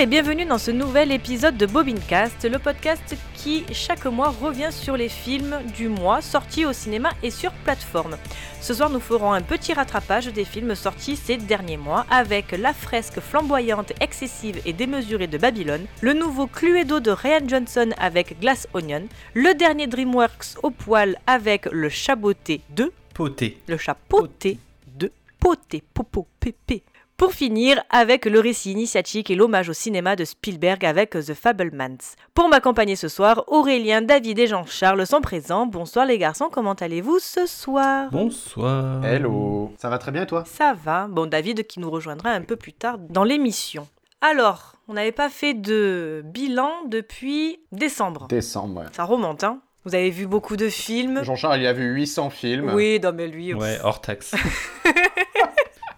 Et bienvenue dans ce nouvel épisode de Bobincast, le podcast qui chaque mois revient sur les films du mois sortis au cinéma et sur plateforme. Ce soir nous ferons un petit rattrapage des films sortis ces derniers mois avec la fresque flamboyante, excessive et démesurée de Babylone, le nouveau Cluedo de Ryan Johnson avec Glass Onion, le dernier DreamWorks au poil avec le Chaboté 2, Poté. le chapeauté de Poté Popo Pépé. Pour finir, avec le récit initiatique et l'hommage au cinéma de Spielberg avec The Fablemans. Pour m'accompagner ce soir, Aurélien, David et Jean-Charles sont présents. Bonsoir les garçons, comment allez-vous ce soir? Bonsoir. Hello Ça va très bien et toi? Ça va. Bon, David qui nous rejoindra un peu plus tard dans l'émission. Alors, on n'avait pas fait de bilan depuis décembre. Décembre, ouais. Ça remonte, hein Vous avez vu beaucoup de films Jean-Charles, il a vu 800 films. Oui, non mais lui... Ouais, hors taxe.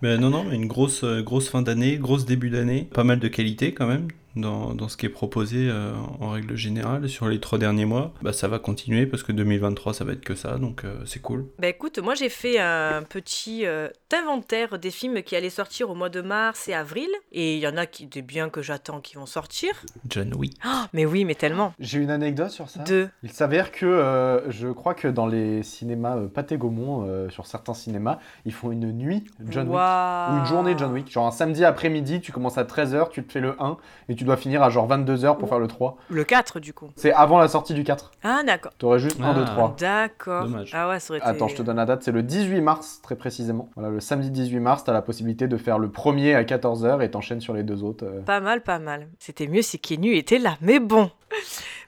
Mais non, non, une grosse, euh, grosse fin d'année, grosse début d'année. Pas mal de qualité quand même dans, dans ce qui est proposé euh, en règle générale sur les trois derniers mois. Bah, ça va continuer parce que 2023 ça va être que ça, donc euh, c'est cool. Bah écoute, moi j'ai fait un petit euh, inventaire des films qui allaient sortir au mois de mars et avril. Et il y en a qui, des biens que j'attends qui vont sortir. John Wick. Ah, mais oui, mais tellement. J'ai une anecdote sur ça. Deux. Il s'avère que euh, je crois que dans les cinémas euh, Pathé Gaumont, euh, sur certains cinémas, ils font une nuit John Wick. Ou une journée John Wick. Genre un samedi après-midi, tu commences à 13h, tu te fais le 1 et tu dois finir à genre 22h pour Oh. faire le 3. Le 4 du coup. C'est avant la sortie du 4. Ah d'accord. T'aurais juste 1, 2, Ah. 3. D'accord. Dommage. Ah ouais, ça aurait été... Attends, je te donne la date, c'est le 18 mars, très précisément. Voilà, le samedi 18 mars, t'as la possibilité de faire le premier à 14h et t'enchaînes sur les deux autres. euh. Pas mal, pas mal. C'était mieux si Kenu était là, mais bon.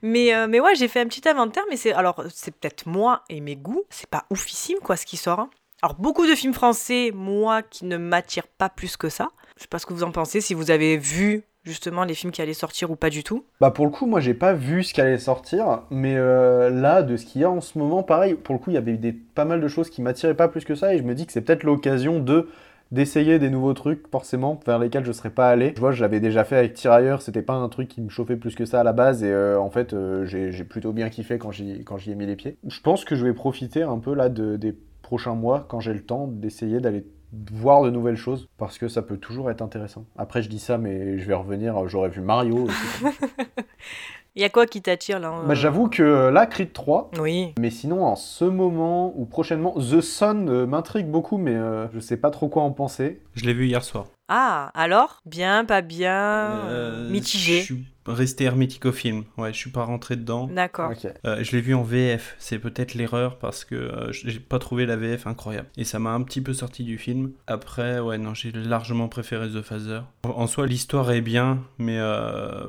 Mais, euh, mais ouais, j'ai fait un petit inventaire, mais c'est alors c'est peut-être moi et mes goûts. C'est pas oufissime quoi ce qui sort. hein. Alors beaucoup de films français, moi qui ne m'attirent pas plus que ça. Je sais pas ce que vous en pensez, si vous avez vu justement les films qui allaient sortir ou pas du tout. Bah pour le coup, moi j'ai pas vu ce qui allait sortir, mais euh, là, de ce qu'il y a en ce moment, pareil, pour le coup, il y avait des, pas mal de choses qui m'attiraient pas plus que ça, et je me dis que c'est peut-être l'occasion de d'essayer des nouveaux trucs, forcément, vers lesquels je serais pas allé. Je vois, je l'avais déjà fait avec Tirailleurs, c'était pas un truc qui me chauffait plus que ça à la base, et euh, en fait, euh, j'ai plutôt bien kiffé quand j'y quand j'y ai mis les pieds. Je pense que je vais profiter un peu là de, des prochains mois, quand j'ai le temps, d'essayer d'aller voir de nouvelles choses parce que ça peut toujours être intéressant. Après je dis ça mais je vais revenir, j'aurais vu Mario aussi. Il y a quoi qui t'attire là Bah, j'avoue que euh, là, Creed 3, Oui. mais sinon, en ce moment ou prochainement, The Sun euh, m'intrigue beaucoup, mais euh, je sais pas trop quoi en penser. Je l'ai vu hier soir. Ah, alors? Bien, pas bien Euh, Mitigé. Je suis resté hermétique au film. Ouais, je suis pas rentré dedans. D'accord. Ok. Euh, je l'ai vu en VF, c'est peut-être l'erreur parce que euh, j'ai pas trouvé la VF incroyable. Et ça m'a un petit peu sorti du film. Après, ouais, non, j'ai largement préféré The Phaser. En, en soi, l'histoire est bien, mais euh,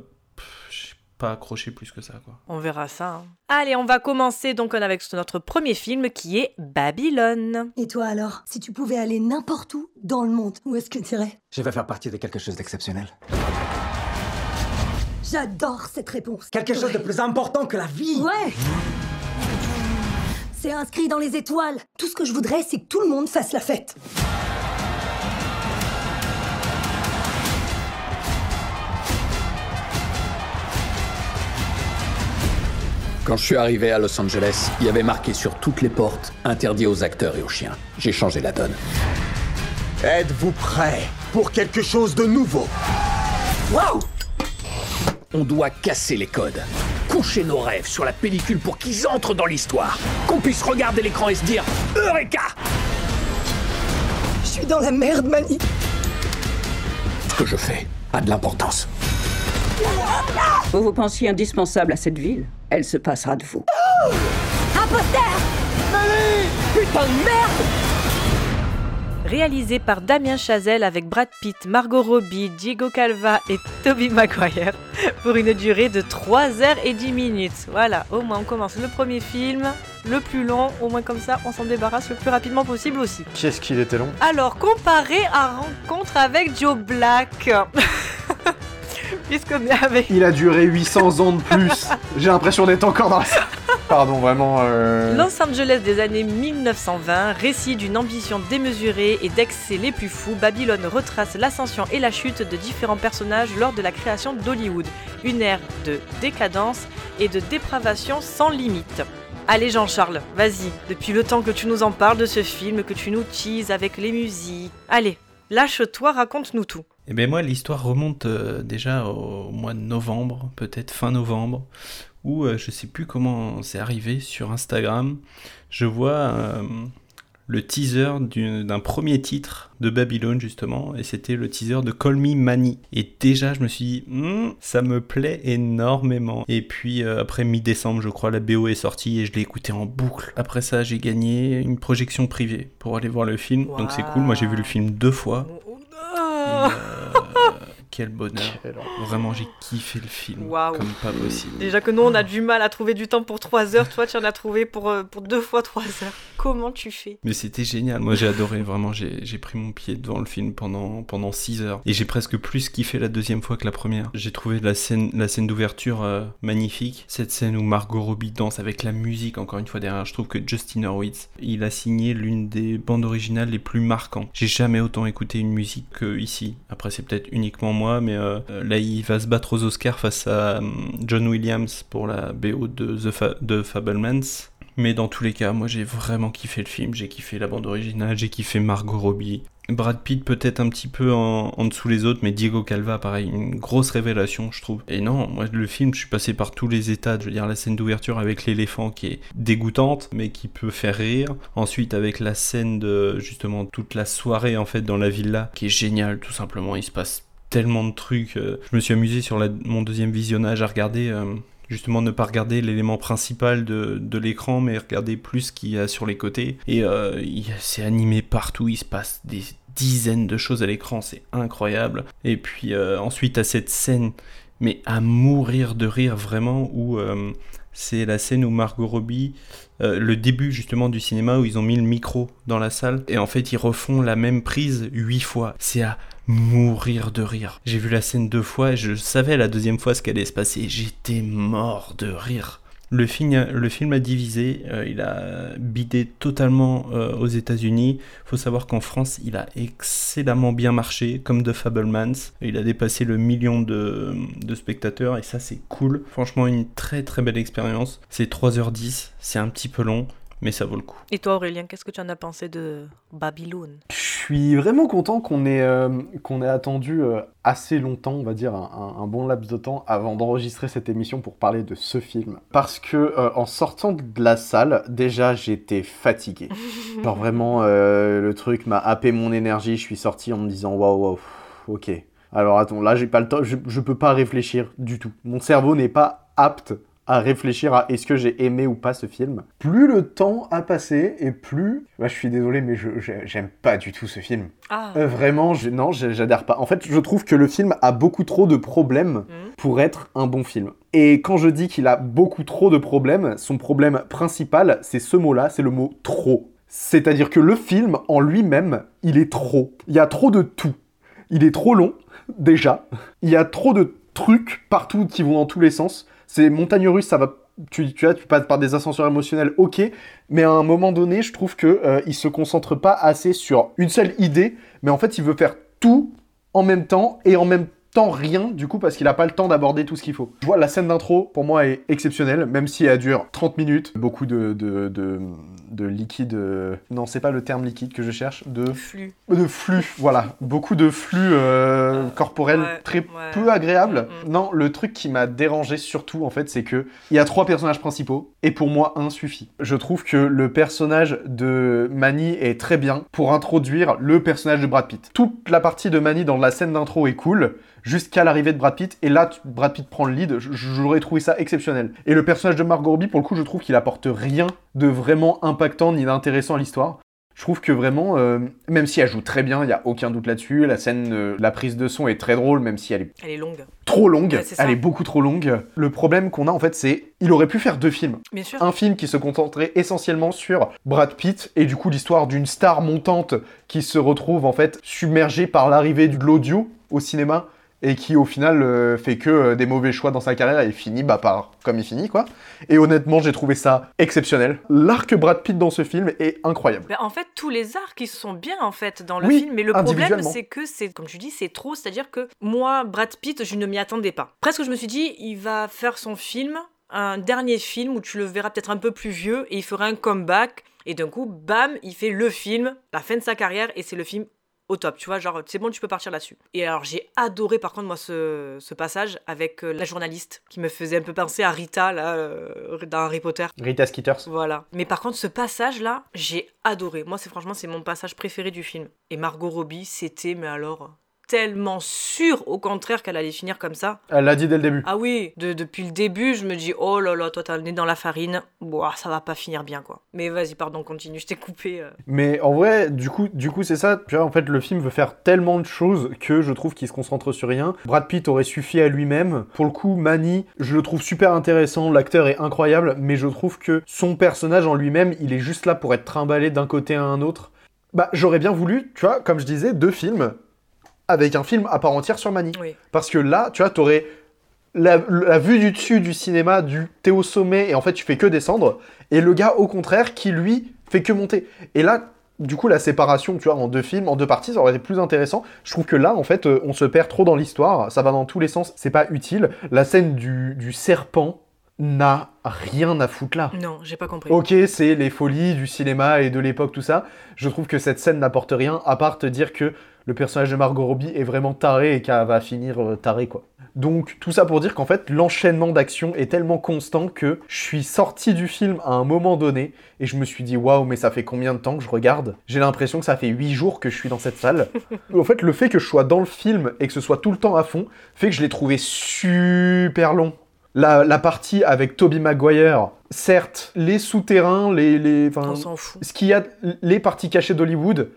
pas accroché plus que ça, quoi. On verra ça. hein. Allez, on va commencer donc avec notre premier film qui est Babylone. Et toi alors Si tu pouvais aller n'importe où dans le monde, où est-ce que tu irais? Je vais faire partie de quelque chose d'exceptionnel. J'adore cette réponse. Quelque chose de plus important que la vie Ouais C'est inscrit dans les étoiles. Tout ce que je voudrais, c'est que tout le monde fasse la fête. Quand je suis arrivé à Los Angeles, il y avait marqué sur toutes les portes interdit aux acteurs et aux chiens. J'ai changé la donne. Êtes-vous prêts pour quelque chose de nouveau? Waouh On doit casser les codes. Coucher nos rêves sur la pellicule pour qu'ils entrent dans l'histoire. Qu'on puisse regarder l'écran et se dire Eureka Je suis dans la merde, Mani. Ce que je fais a de l'importance. Vous vous pensiez indispensable à cette ville Elle se passera de vous. Un poster Putain de merde Réalisé par Damien Chazelle avec Brad Pitt, Margot Robbie, Diego Calva et Toby Maguire pour une durée de 3 heures et 10 minutes. Voilà, au moins on commence le premier film, le plus long, au moins comme ça on s'en débarrasse le plus rapidement possible aussi. Qu'est-ce qu'il était long Alors, comparé à Rencontre avec Joe Black. Puisqu'on est avec. Il a duré 800 ans de plus. J'ai l'impression d'être encore dans la... Pardon, vraiment... euh, Los Angeles des années 1920, récit d'une ambition démesurée et d'excès les plus fous, Babylone retrace l'ascension et la chute de différents personnages lors de la création d'Hollywood. Une ère de décadence et de dépravation sans limite. Allez Jean-Charles, vas-y, depuis le temps que tu nous en parles de ce film, que tu nous teases avec les musiques. Allez, lâche-toi, raconte-nous tout. Eh bien moi, l'histoire remonte euh, déjà au mois de novembre, peut-être fin novembre, où euh, je sais plus comment c'est arrivé sur Instagram. Je vois euh, le teaser d'un premier titre de Babylone justement, et c'était le teaser de Call Me Mani. Et déjà, je me suis dit, Hmm, ça me plaît énormément. Et puis après mi-décembre, je crois, la BO est sortie et je l'ai écouté en boucle. Après ça, j'ai gagné une projection privée pour aller voir le film, donc c'est cool. Moi, j'ai vu le film deux fois. Oh, euh, quel bonheur. Vraiment, j'ai kiffé le film. Waouh. Comme pas possible. Déjà que nous, on a du mal à trouver du temps pour 3 heures. Toi, tu en as trouvé pour, euh, pour deux fois 3 heures. Comment tu fais Mais c'était génial. Moi, j'ai adoré. Vraiment, j'ai pris mon pied devant le film pendant, pendant 6 heures. Et j'ai presque plus kiffé la deuxième fois que la première. J'ai trouvé la scène, la scène d'ouverture euh, magnifique. Cette scène où Margot Robbie danse avec la musique, encore une fois derrière. Je trouve que Justin Horwitz, il a signé l'une des bandes originales les plus marquantes. J'ai jamais autant écouté une musique que ici. Après, c'est peut-être uniquement moi, mais euh, là, il va se battre aux Oscars face à euh, John Williams pour la BO de The Fablemans. Mais dans tous les cas, moi j'ai vraiment kiffé le film, j'ai kiffé la bande originale, j'ai kiffé Margot Robbie. Brad Pitt peut-être un petit peu en, dessous les autres, mais Diego Calva, pareil, une grosse révélation, je trouve. Et non, moi le film, je suis passé par tous les états. Je veux dire, la scène d'ouverture avec l'éléphant qui est dégoûtante, mais qui peut faire rire. Ensuite, avec la scène de justement toute la soirée en fait dans la villa, qui est géniale, tout simplement. Il se passe tellement de trucs. euh, Je me suis amusé sur la- mon deuxième visionnage à regarder. euh, justement ne pas regarder l'élément principal de, de l'écran mais regarder plus ce qu'il y a sur les côtés. Et euh, c'est animé partout il se passe des dizaines de choses à l'écran c'est incroyable. Et puis euh, ensuite à cette scène mais à mourir de rire vraiment où euh, c'est la scène où Margot Robbie le début justement du cinéma où ils ont mis le micro dans la salle et en fait ils refont la même prise huit fois. C'est à mourir de rire. J'ai vu la scène deux fois et je savais la deuxième fois ce qu'allait se passer. J'étais mort de rire. Le film, le film a divisé, euh, il a bidé totalement euh, aux États-Unis. Faut savoir qu'en France, il a excellemment bien marché, comme The Fablemans. Il a dépassé le million de, de spectateurs et ça, c'est cool. Franchement, une très très belle expérience. C'est 3h10, c'est un petit peu long, mais ça vaut le coup. Et toi, Aurélien, qu'est-ce que tu en as pensé de Babylone? Je suis vraiment content qu'on ait, euh, qu'on ait attendu euh, assez longtemps, on va dire un, bon laps de temps, avant d'enregistrer cette émission pour parler de ce film. Parce que euh, en sortant de la salle, déjà j'étais fatigué. Genre vraiment, euh, le truc m'a happé mon énergie. Je suis sorti en me disant waouh, waouh, ok. Alors attends, là j'ai pas le temps, je, je peux pas réfléchir du tout. Mon cerveau n'est pas apte à réfléchir à est-ce que j'ai aimé ou pas ce film. Plus le temps a passé et plus, bah, je suis désolé mais je j'ai- j'aime pas du tout ce film. Ah, Euh, vraiment, je- non, j'adhère pas. En fait, je trouve que le film a beaucoup trop de problèmes Mhm. pour être un bon film. Et quand je dis qu'il a beaucoup trop de problèmes, son problème principal, c'est ce mot-là, c'est le mot trop. C'est-à-dire que le film, en lui-même, il est trop. Il y a trop de tout. Il est trop long, déjà. Il y a trop de trucs partout qui vont dans tous les sens. C'est montagne russe, ça va. Tu, vois, tu passes par des ascenseurs émotionnels, ok, mais à un moment donné, je trouve que euh, se concentre pas assez sur une seule idée, mais en fait, il veut faire tout en même temps et en même temps rien, du coup, parce qu'il a pas le temps d'aborder tout ce qu'il faut. Je vois la scène d'intro, pour moi, est exceptionnelle, même si elle dure 30 minutes. Beaucoup de, de, de liquide. euh, Non, c'est pas le terme liquide que je cherche, de flux. de flux, voilà, beaucoup de flux euh, corporels ouais, très ouais. peu agréables. Mm, mm. Non, le truc qui m'a dérangé surtout, en fait, c'est que il y a trois personnages principaux et pour moi un suffit. Je trouve que le personnage de Manny est très bien pour introduire le personnage de Brad Pitt. Toute la partie de Manny dans la scène d'intro est cool. Jusqu'à l'arrivée de Brad Pitt, et là, Brad Pitt prend le lead, j'aurais trouvé ça exceptionnel. Et le personnage de Margot Robbie, pour le coup, je trouve qu'il apporte rien de vraiment impactant ni d'intéressant à l'histoire. Je trouve que vraiment, euh, même si elle joue très bien, il n'y a aucun doute là-dessus. La scène, euh, la prise de son est très drôle, même si elle est Elle est longue. trop longue. Ouais, elle est beaucoup trop longue. Le problème qu'on a, en fait, c'est il aurait pu faire deux films. Bien sûr. Un film qui se concentrait essentiellement sur Brad Pitt et du coup l'histoire d'une star montante qui se retrouve en fait submergée par l'arrivée de l'audio au cinéma et qui au final euh, fait que euh, des mauvais choix dans sa carrière et finit bah, par comme il finit quoi. Et honnêtement j'ai trouvé ça exceptionnel. L'arc Brad Pitt dans ce film est incroyable. Ben, en fait, tous les arcs, ils sont bien en fait dans le Oui, film, mais le problème, c'est que c'est, comme tu dis, c'est trop. C'est-à-dire que moi, Brad Pitt, je ne m'y attendais pas. Presque, je me suis dit, il va faire son film, un dernier film où tu le verras peut-être un peu plus vieux et il fera un comeback. Et d'un coup, bam, il fait le film, la fin de sa carrière, et c'est le film au top, tu vois, genre c'est bon, tu peux partir là-dessus. Et alors j'ai adoré par contre moi ce, ce passage avec euh, la journaliste qui me faisait un peu penser à Rita là euh, dans Harry Potter. Rita Skeeters. Voilà. Mais par contre, ce passage-là, j'ai adoré. Moi, c'est franchement, c'est mon passage préféré du film. Et Margot Robbie, c'était, mais alors, tellement sûr, au contraire, qu'elle allait finir comme ça. Elle l'a dit dès le début. Ah oui, de- depuis le début, je me dis, oh là là, toi, t'as le nez dans la farine. Boah, ça va pas finir bien, quoi. Mais vas-y, pardon, continue, je t'ai coupé. euh. Mais en vrai, du coup, du coup, c'est ça. Tu vois, en fait, le film veut faire tellement de choses que je trouve qu'il se concentre sur rien. Brad Pitt aurait suffi à lui-même. Pour le coup, Manny, je le trouve super intéressant. L'acteur est incroyable, mais je trouve que son personnage en lui-même, il est juste là pour être trimballé d'un côté à un autre. Bah, j'aurais bien voulu, tu vois, comme je disais, deux films avec un film à part entière sur Manny. Oui. Parce que là, tu vois, t'aurais la, la vue du dessus du cinéma, du t'es au sommet et en fait tu fais que descendre, et le gars au contraire qui lui fait que monter. Et là, du coup, la séparation, tu vois, en deux films, en deux parties, ça aurait été plus intéressant. Je trouve que là, en fait, euh, on se perd trop dans l'histoire, ça va dans tous les sens, c'est pas utile. La scène du, du serpent n'a rien à foutre là. Non, j'ai pas compris. Ok, c'est les folies du cinéma et de l'époque, tout ça. Je trouve que cette scène n'apporte rien, à part te dire que le personnage de Margot Robbie est vraiment taré et qu'elle va finir euh, taré, quoi. Donc, tout ça pour dire qu'en fait, l'enchaînement d'actions est tellement constant que je suis sorti du film à un moment donné et je me suis dit, waouh, mais ça fait combien de temps que je regarde? J'ai l'impression que ça fait 8 jours que je suis dans cette salle. en fait, le fait que je sois dans le film et que ce soit tout le temps à fond fait que je l'ai trouvé super long. La, la partie avec Toby Maguire, certes, les souterrains, les, les, enfin, On s'en fout. ce qu'il y a, les parties cachées d'Hollywood,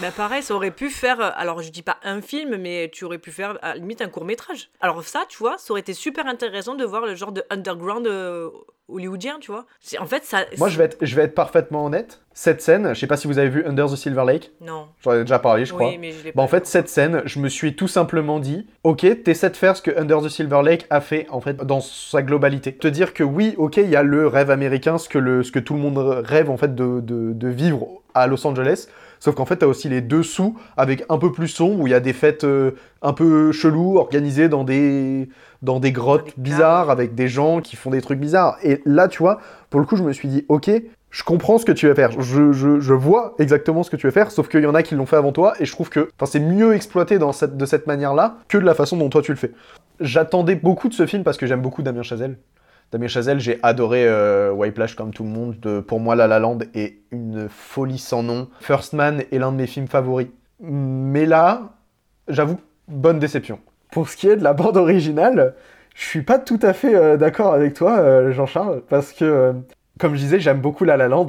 Bah pareil, ça aurait pu faire, euh, alors je dis pas un film, mais tu aurais pu faire à la limite un court métrage. Alors ça, tu vois, ça aurait été super intéressant de voir le genre de underground euh, hollywoodien, tu vois. En fait, ça... moi je vais, être, je vais être parfaitement honnête, cette scène, je sais pas si vous avez vu Under the Silver Lake, Non. j'en ai déjà parlé, je crois. Oui, mais je l'ai Bah, pas en fait, cette scène, je me suis tout simplement dit, ok, t'essaies de faire ce que Under the Silver Lake a fait, en fait, dans sa globalité. Te dire que oui, ok, il y a le rêve américain, ce que, le, ce que tout le monde rêve, en fait, de, de, de vivre à Los Angeles. Sauf qu'en fait, t'as aussi les dessous, avec un peu plus sombre, où il y a des fêtes euh, un peu chelous, organisées dans des, dans des grottes bizarres, avec des gens qui font des trucs bizarres. Et là, tu vois, pour le coup, je me suis dit, ok, je comprends ce que tu veux faire. Je, je, je vois exactement ce que tu veux faire, sauf qu'il y en a qui l'ont fait avant toi, et je trouve que c'est mieux exploité dans cette, de cette manière-là que de la façon dont toi tu le fais. J'attendais beaucoup de ce film parce que j'aime beaucoup Damien Chazelle. Damien Chazelle, j'ai adoré euh, Whiplash comme tout le monde. De- pour moi, La La Land est une folie sans nom. First Man est l'un de mes films favoris. Mais là, j'avoue, bonne déception. Pour ce qui est de la bande originale, je suis pas tout à fait euh, d'accord avec toi, euh, Jean-Charles, parce que, euh, comme je disais, j'aime beaucoup La La Land,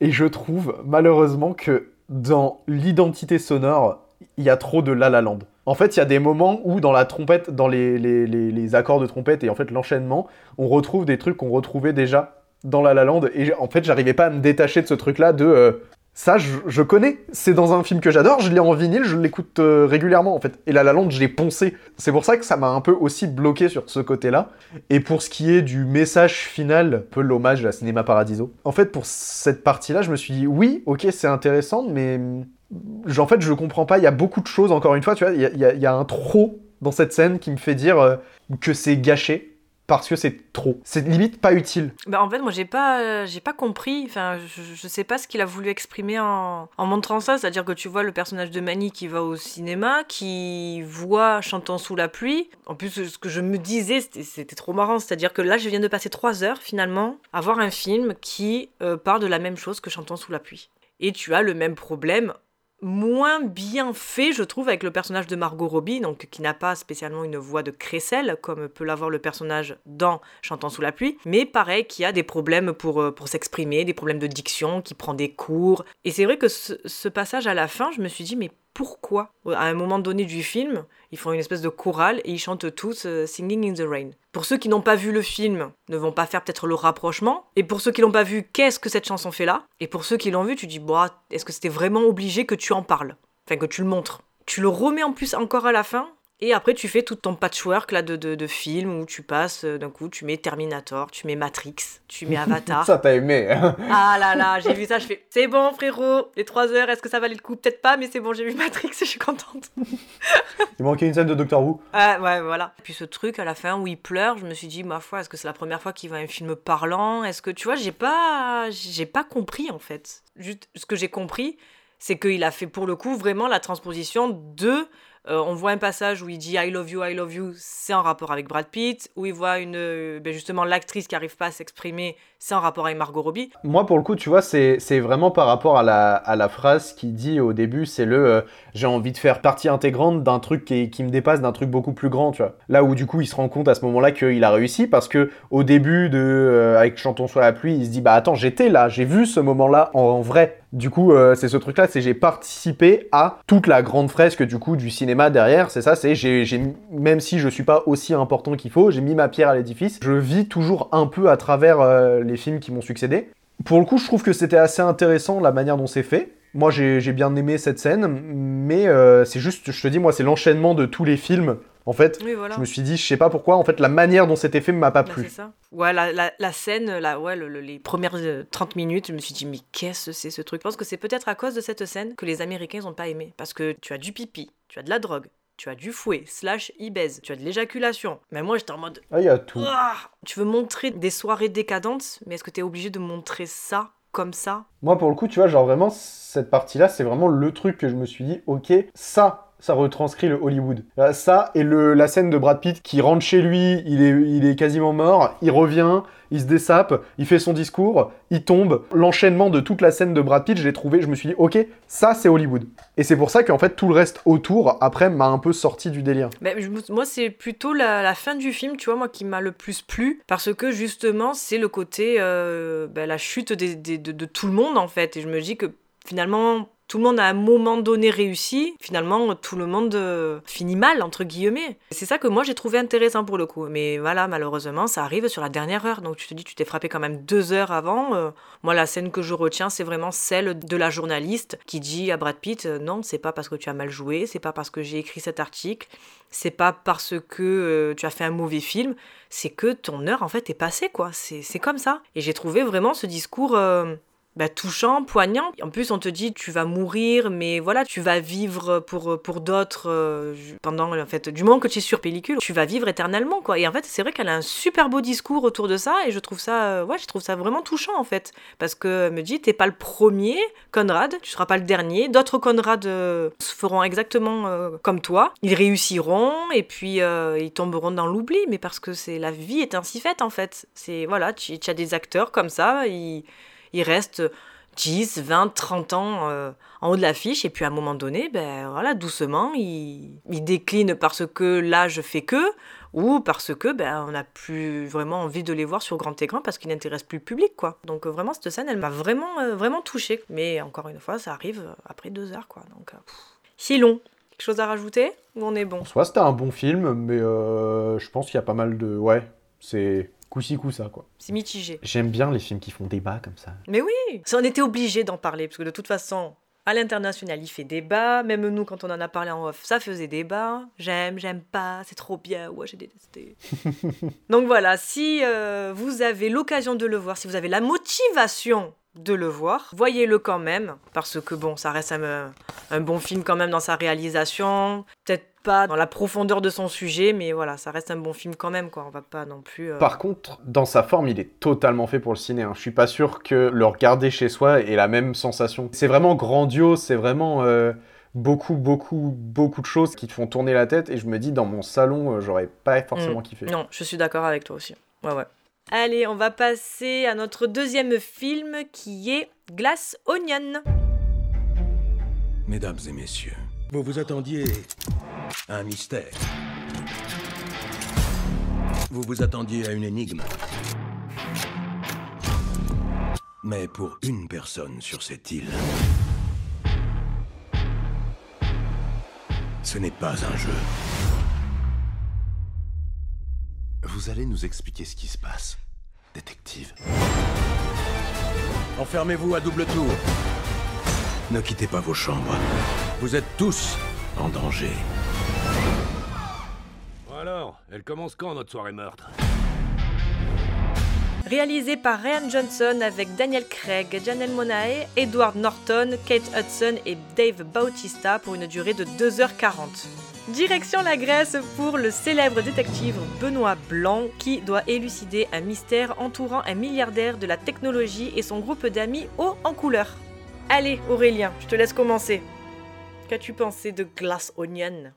et je trouve malheureusement que dans l'identité sonore, il y a trop de La La Land. En fait, il y a des moments où dans la trompette, dans les, accords de trompette et en fait l'enchaînement, on retrouve des trucs qu'on retrouvait déjà dans La La Land, et en fait, j'arrivais pas à me détacher de ce truc-là de... euh, ça, je, connais. C'est dans un film que j'adore. Je l'ai en vinyle, je l'écoute euh, régulièrement en fait. Et La La Land, je l'ai poncé. C'est pour ça que ça m'a un peu aussi bloqué sur ce côté-là. Et pour ce qui est du message final, un peu l'hommage à Cinéma Paradiso. En fait, pour cette partie-là, je me suis dit oui, ok, c'est intéressant, mais en fait, je comprends pas. Il y a beaucoup de choses. Encore une fois, tu vois, il y a, un trop dans cette scène qui me fait dire euh, que c'est gâché parce que c'est trop. C'est limite pas utile. Bah en fait, moi j'ai pas, euh, pas compris. Enfin, je, je sais pas ce qu'il a voulu exprimer en, montrant ça. C'est-à-dire que tu vois le personnage de Manny qui va au cinéma, qui voit Chantant sous la pluie. En plus, ce que je me disais, c'était- trop marrant. C'est-à-dire que là, je viens de passer trois heures finalement à voir un film qui euh, parle de la même chose que Chantant sous la pluie. Et tu as le même problème moins bien fait, je trouve, avec le personnage de Margot Robbie, donc qui n'a pas spécialement une voix de crécelle, comme peut l'avoir le personnage dans Chantant sous la pluie, mais pareil, qui a des problèmes pour, euh, pour s'exprimer, des problèmes de diction, qui prend des cours. Et c'est vrai que ce, ce passage à la fin, je me suis dit, mais pourquoi À un moment donné du film, ils font une espèce de chorale et ils chantent tous euh, Singing in the Rain. Pour ceux qui n'ont pas vu le film, ne vont pas faire peut-être le rapprochement. Et pour ceux qui l'ont pas vu, qu'est-ce que cette chanson fait là? Et pour ceux qui l'ont vu, tu dis, bah, est-ce que c'était vraiment obligé que tu en parles? Enfin, que tu le montres. Tu le remets en plus encore à la fin? Et après, tu fais tout ton patchwork là de, de, de films où tu passes euh, d'un coup, tu mets Terminator, tu mets Matrix, tu mets Avatar. Ça t'as aimé. hein. Ah là là, j'ai vu ça, je fais c'est bon frérot, les 3 heures, est-ce que ça valait le coup? Peut-être pas, mais c'est bon, j'ai vu Matrix, je suis contente. Il manquait une scène de Doctor Who. Ah ouais, voilà. Et puis ce truc à la fin où il pleure, je me suis dit, ma foi, est-ce que c'est la première fois qu'il voit un film parlant? Est-ce que, tu vois, j'ai pas, j'ai pas compris en fait. Juste ce que j'ai compris, c'est qu'il a fait pour le coup vraiment la transposition de euh, on voit un passage où il dit I love you, I love you, c'est en rapport avec Brad Pitt. Où il voit une, euh, ben justement l'actrice qui arrive pas à s'exprimer, c'est en rapport avec Margot Robbie. Moi, pour le coup, tu vois, c'est vraiment par rapport à la, phrase qui dit au début, c'est le euh, j'ai envie de faire partie intégrante d'un truc qui, me dépasse, d'un truc beaucoup plus grand, tu vois. Là où du coup, il se rend compte à ce moment-là qu'il a réussi parce que au début de euh, avec Chantons sous la pluie, il se dit bah attends, j'étais là, j'ai vu ce moment-là en, vrai. Du coup, euh, c'est ce truc-là, c'est j'ai participé à toute la grande fresque du cinéma derrière. C'est ça, c'est j'ai- même si je suis pas aussi important qu'il faut, j'ai mis ma pierre à l'édifice. Je vis toujours un peu à travers euh, les films qui m'ont succédé. Pour le coup, je trouve que c'était assez intéressant la manière dont c'est fait. Moi, j'ai bien aimé cette scène, mais euh, c'est juste, je te dis, moi, c'est l'enchaînement de tous les films. En fait, Oui, voilà. je me suis dit, je sais pas pourquoi, en fait, la manière dont c'était fait m'a pas Bah, plu. ça. Ouais, la, la, la scène, là, ouais, le- le- les premières euh, 30 minutes, je me suis dit, mais qu'est-ce que c'est ce truc? Je pense que c'est peut-être à cause de cette scène que les Américains ils ont pas aimé. Parce que tu as du pipi, tu as de la drogue, tu as du fouet, slash e tu as de l'éjaculation. Mais moi, j'étais en mode, Ah, il y a tout. Ah tu veux montrer des soirées décadentes, mais est-ce que tu es obligé de montrer ça comme ça? Moi, pour le coup, tu vois, genre vraiment, cette partie-là, c'est vraiment le truc que je me suis dit, ok, ça, ça retranscrit le Hollywood. Ça et le, la scène de Brad Pitt qui rentre chez lui, il est, il est quasiment mort, il revient, il se dessape, il fait son discours, il tombe. L'enchaînement de toute la scène de Brad Pitt, je l'ai trouvé, je me suis dit, ok, ça, c'est Hollywood. Et c'est pour ça qu'en fait, tout le reste autour, après, m'a un peu sorti du délire. Moi, c'est plutôt la, fin du film, tu vois, moi, qui m'a le plus plu. Parce que, justement, c'est le côté, euh, ben, la chute de tout le monde, en fait. Et je me dis que, finalement, tout le monde à un moment donné réussi. Finalement, tout le monde euh, finit mal, entre guillemets. C'est ça que moi, j'ai trouvé intéressant pour le coup. Mais voilà, malheureusement, ça arrive sur la dernière heure. Donc, tu te dis, tu t'es frappé quand même deux heures avant. Euh, moi, la scène que je retiens, c'est vraiment celle de la journaliste qui dit à Brad Pitt, euh, non, c'est pas parce que tu as mal joué, c'est pas parce que j'ai écrit cet article, c'est pas parce que tu as fait un mauvais film, c'est que ton heure en fait est passée quoi. C'est comme ça. Et j'ai trouvé vraiment ce discours bah, touchant, poignant. En plus, on te dit tu vas mourir, mais voilà, tu vas vivre pour, pour d'autres euh, pendant en fait du moment que tu es sur pellicule, tu vas vivre éternellement quoi. Et en fait, c'est vrai qu'elle a un super beau discours autour de ça, et je trouve ça, euh, ouais, je trouve ça vraiment touchant en fait, parce que elle me dit t'es pas le premier Conrad, tu seras pas le dernier. D'autres Conrad euh, se feront exactement comme toi. Ils réussiront et puis ils tomberont dans l'oubli, mais parce que c'est la vie est ainsi faite en fait. C'est voilà, tu as des acteurs comme ça, ils, ils restent 10, 20, 30 ans euh, en haut de l'affiche et puis à un moment donné, ben voilà, doucement, ils déclinent parce que l'âge fait que ou parce que ben on n'a plus vraiment envie de les voir sur grand écran parce qu'ils n'intéressent plus le public quoi. Donc euh, vraiment cette scène, elle m'a vraiment euh, vraiment touchée. Mais encore une fois, ça arrive euh, après deux heures quoi. Donc c'est long. Quelque chose à rajouter ou on est bon? En soi, c'était un bon film, mais je pense qu'il y a pas mal de. Ouais, c'est coup-ci, coup-ça, quoi. C'est mitigé. J'aime bien les films qui font débat comme ça. Mais oui, ça, on était obligé d'en parler parce que de toute façon, à l'international, il fait débat. Même nous, quand on en a parlé en off, ça faisait débat. J'aime, j'aime pas, c'est trop bien. Ouais, j'ai détesté. Donc voilà, si euh, vous avez l'occasion de le voir, si vous avez la motivation de le voir, voyez-le quand même parce que bon, ça reste un, un bon film quand même dans sa réalisation. Peut-être pas dans la profondeur de son sujet, mais voilà, ça reste un bon film quand même. Quoi. On va pas non plus. euh, Par contre, dans sa forme, il est totalement fait pour le ciné. hein. Je suis pas sûr que le regarder chez soi ait la même sensation. C'est vraiment grandiose, c'est vraiment euh, beaucoup, beaucoup, beaucoup de choses qui te font tourner la tête. Et je me dis, dans mon salon, euh, j'aurais pas forcément kiffé. Non, je suis d'accord avec toi aussi. Ouais, ouais. Allez, on va passer à notre deuxième film qui est Glass Onion. Mesdames et messieurs, vous vous attendiez à un mystère. Vous vous attendiez à une énigme. Mais pour une personne sur cette île, ce n'est pas un jeu. Vous allez nous expliquer ce qui se passe, détective. Enfermez-vous à double tour. Ne quittez pas vos chambres. Vous êtes tous en danger. Alors, elle commence quand notre soirée meurtre? Réalisé par Ryan Johnson avec Daniel Craig, Janelle Monáe, Edward Norton, Kate Hudson et Dave Bautista pour une durée de 2h40. Direction la Grèce pour le célèbre détective Benoît Blanc qui doit élucider un mystère entourant un milliardaire de la technologie et son groupe d'amis haut en couleur. Allez, Aurélien, je te laisse commencer. Qu'as-tu pensé de Glass Onion?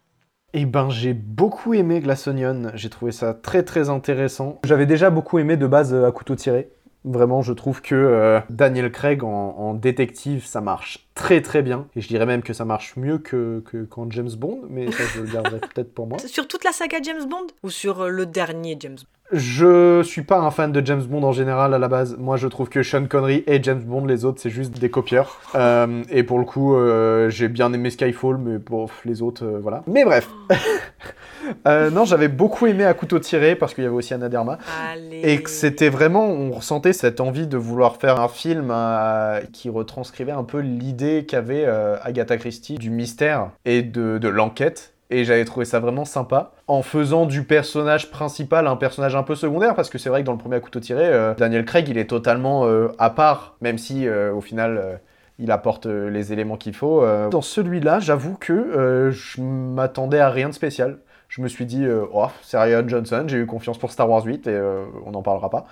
Eh ben, j'ai beaucoup aimé Glass Onion. J'ai trouvé ça très très intéressant. J'avais déjà beaucoup aimé de base euh, à couteau tiré. Vraiment, je trouve que euh, Daniel Craig en, en détective, ça marche très très bien. Et je dirais même que ça marche mieux que, que qu'en James Bond, mais ça je le garderai peut-être pour moi. Sur toute la saga James Bond Ou sur le dernier James Bond? Je suis pas un fan de James Bond en général à la base. Moi, je trouve que Sean Connery et James Bond, les autres, c'est juste des copieurs. Euh, et pour le coup, euh, j'ai bien aimé Skyfall, mais bon, les autres, euh, voilà. Mais bref. Euh, non, j'avais beaucoup aimé À couteau tiré parce qu'il y avait aussi Anna Derma. Allez. Et que c'était vraiment, on ressentait cette envie de vouloir faire un film euh, qui retranscrivait un peu l'idée qu'avait euh, Agatha Christie du mystère et de, de l'enquête. Et j'avais trouvé ça vraiment sympa. En faisant du personnage principal un personnage un peu secondaire, parce que c'est vrai que dans le premier à couteau tiré, euh, Daniel Craig, il est totalement euh, à part, même si euh, au final, il apporte les éléments qu'il faut. Dans celui-là, j'avoue que je m'attendais à rien de spécial. Je me suis dit, oh, c'est Ryan Johnson, j'ai eu confiance pour Star Wars 8 et on n'en parlera pas,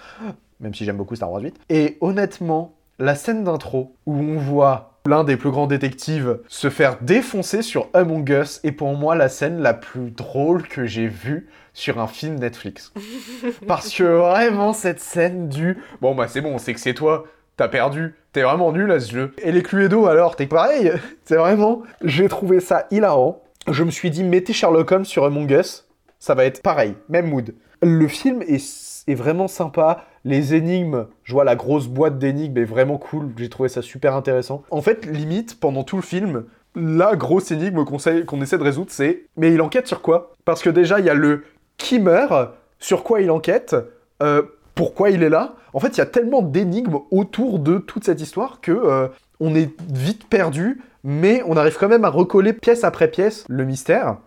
même si j'aime beaucoup Star Wars 8. Et honnêtement, la scène d'intro où on voit l'un des plus grands détectives se faire défoncer sur Among Us est pour moi la scène la plus drôle que j'ai vue sur un film Netflix. Parce que vraiment, cette scène du bon, bah c'est bon, on sait que c'est toi, t'as perdu, t'es vraiment nul à ce jeu. Et les Cluedo alors, t'es pareil C'est vraiment. J'ai trouvé ça hilarant. Je me suis dit, mettez Sherlock Holmes sur Among Us, ça va être pareil, même mood. Le film est, est vraiment sympa. Les énigmes, je vois la grosse boîte d'énigmes est vraiment cool. J'ai trouvé ça super intéressant. En fait, limite, pendant tout le film, la grosse énigme qu'on qu'on essaie de résoudre, c'est mais il enquête sur quoi? Parce que déjà, il y a le qui meurt, sur quoi il enquête, euh, pourquoi il est là? En fait, il y a tellement d'énigmes autour de toute cette histoire que euh, on est vite perdu, mais on arrive quand même à recoller pièce après pièce le mystère.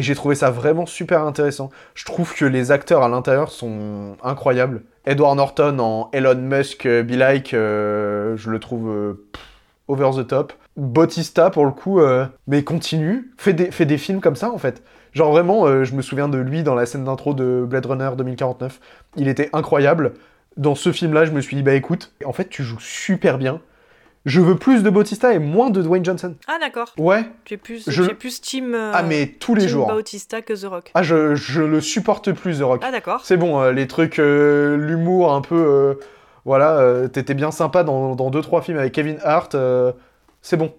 Et j'ai trouvé ça vraiment super intéressant. Je trouve que les acteurs à l'intérieur sont incroyables. Edward Norton en Elon Musk euh, Be Like, euh, je le trouve euh, over the top. Bautista, pour le coup, mais continue, fait des, fait des films comme ça en fait. Genre vraiment, je me souviens de lui dans la scène d'intro de Blade Runner 2049. Il était incroyable. Dans ce film-là, je me suis dit, bah écoute, en fait, tu joues super bien. Je veux plus de Bautista et moins de Dwayne Johnson. Ah d'accord. Ouais. Tu es plus, Je- tu es plus team, euh, Ah, mais tous les team jours. Bautista que The Rock. Ah, je, je le supporte plus, The Rock. Ah d'accord. C'est bon, euh, les trucs, euh, l'humour un peu. voilà, t'étais bien sympa dans, dans deux, trois films avec Kevin Hart. c'est bon.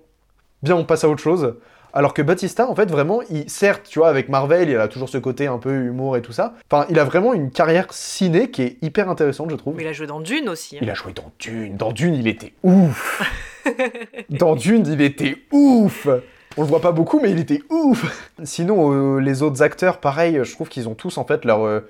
Bien, on passe à autre chose. Alors que Batista, en fait, vraiment, il, certes, tu vois, avec Marvel, il a toujours ce côté un peu humour et tout ça. Enfin, il a vraiment une carrière ciné qui est hyper intéressante, je trouve. Mais il a joué dans Dune aussi. hein. Il a joué dans Dune. Dans Dune, il était ouf. dans Dune, il était ouf. On le voit pas beaucoup, mais il était ouf. Sinon, euh, les autres acteurs, pareil, je trouve qu'ils ont tous en fait leur. euh,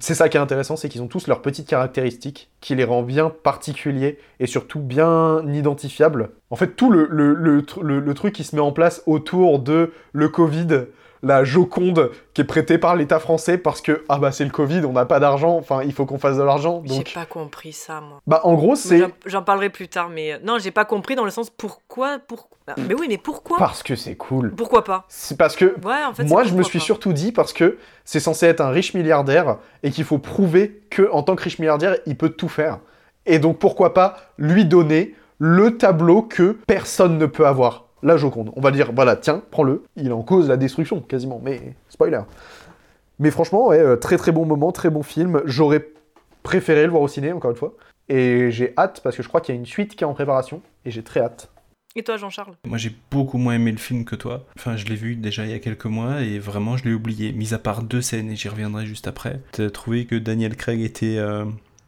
c'est ça qui est intéressant, c'est qu'ils ont tous leurs petites caractéristiques qui les rend bien particuliers et surtout bien identifiables. En fait, tout le, le, le, tr- le- le truc qui se met en place autour de le Covid, la Joconde qui est prêtée par l'État français parce que ah bah c'est le Covid, on n'a pas d'argent, enfin il faut qu'on fasse de l'argent. J'ai Donc pas compris ça moi. bah en gros c'est J'en parlerai plus tard, mais euh, non, j'ai pas compris dans le sens pourquoi, pour... Ah, Mais oui, mais pourquoi? Parce que c'est cool. Pourquoi pas? C'est parce que Ouais, en fait. moi je me suis pas. surtout dit parce que c'est censé être un riche milliardaire et qu'il faut prouver que en tant que riche milliardaire il peut tout faire. Et donc pourquoi pas lui donner le tableau que personne ne peut avoir. La Joconde. On va dire voilà tiens prends-le. Il en cause la destruction quasiment. Mais spoiler. Mais franchement ouais euh, très très bon moment très bon film. J'aurais préféré le voir au ciné encore une fois. Et j'ai hâte parce que je crois qu'il y a une suite qui est en préparation et j'ai très hâte. Et toi, Jean-Charles? Moi j'ai beaucoup moins aimé le film que toi. Enfin je l'ai vu déjà il y a quelques mois et vraiment je l'ai oublié. Mis à part deux scènes et j'y reviendrai juste après. T'as trouvé que Daniel Craig était euh,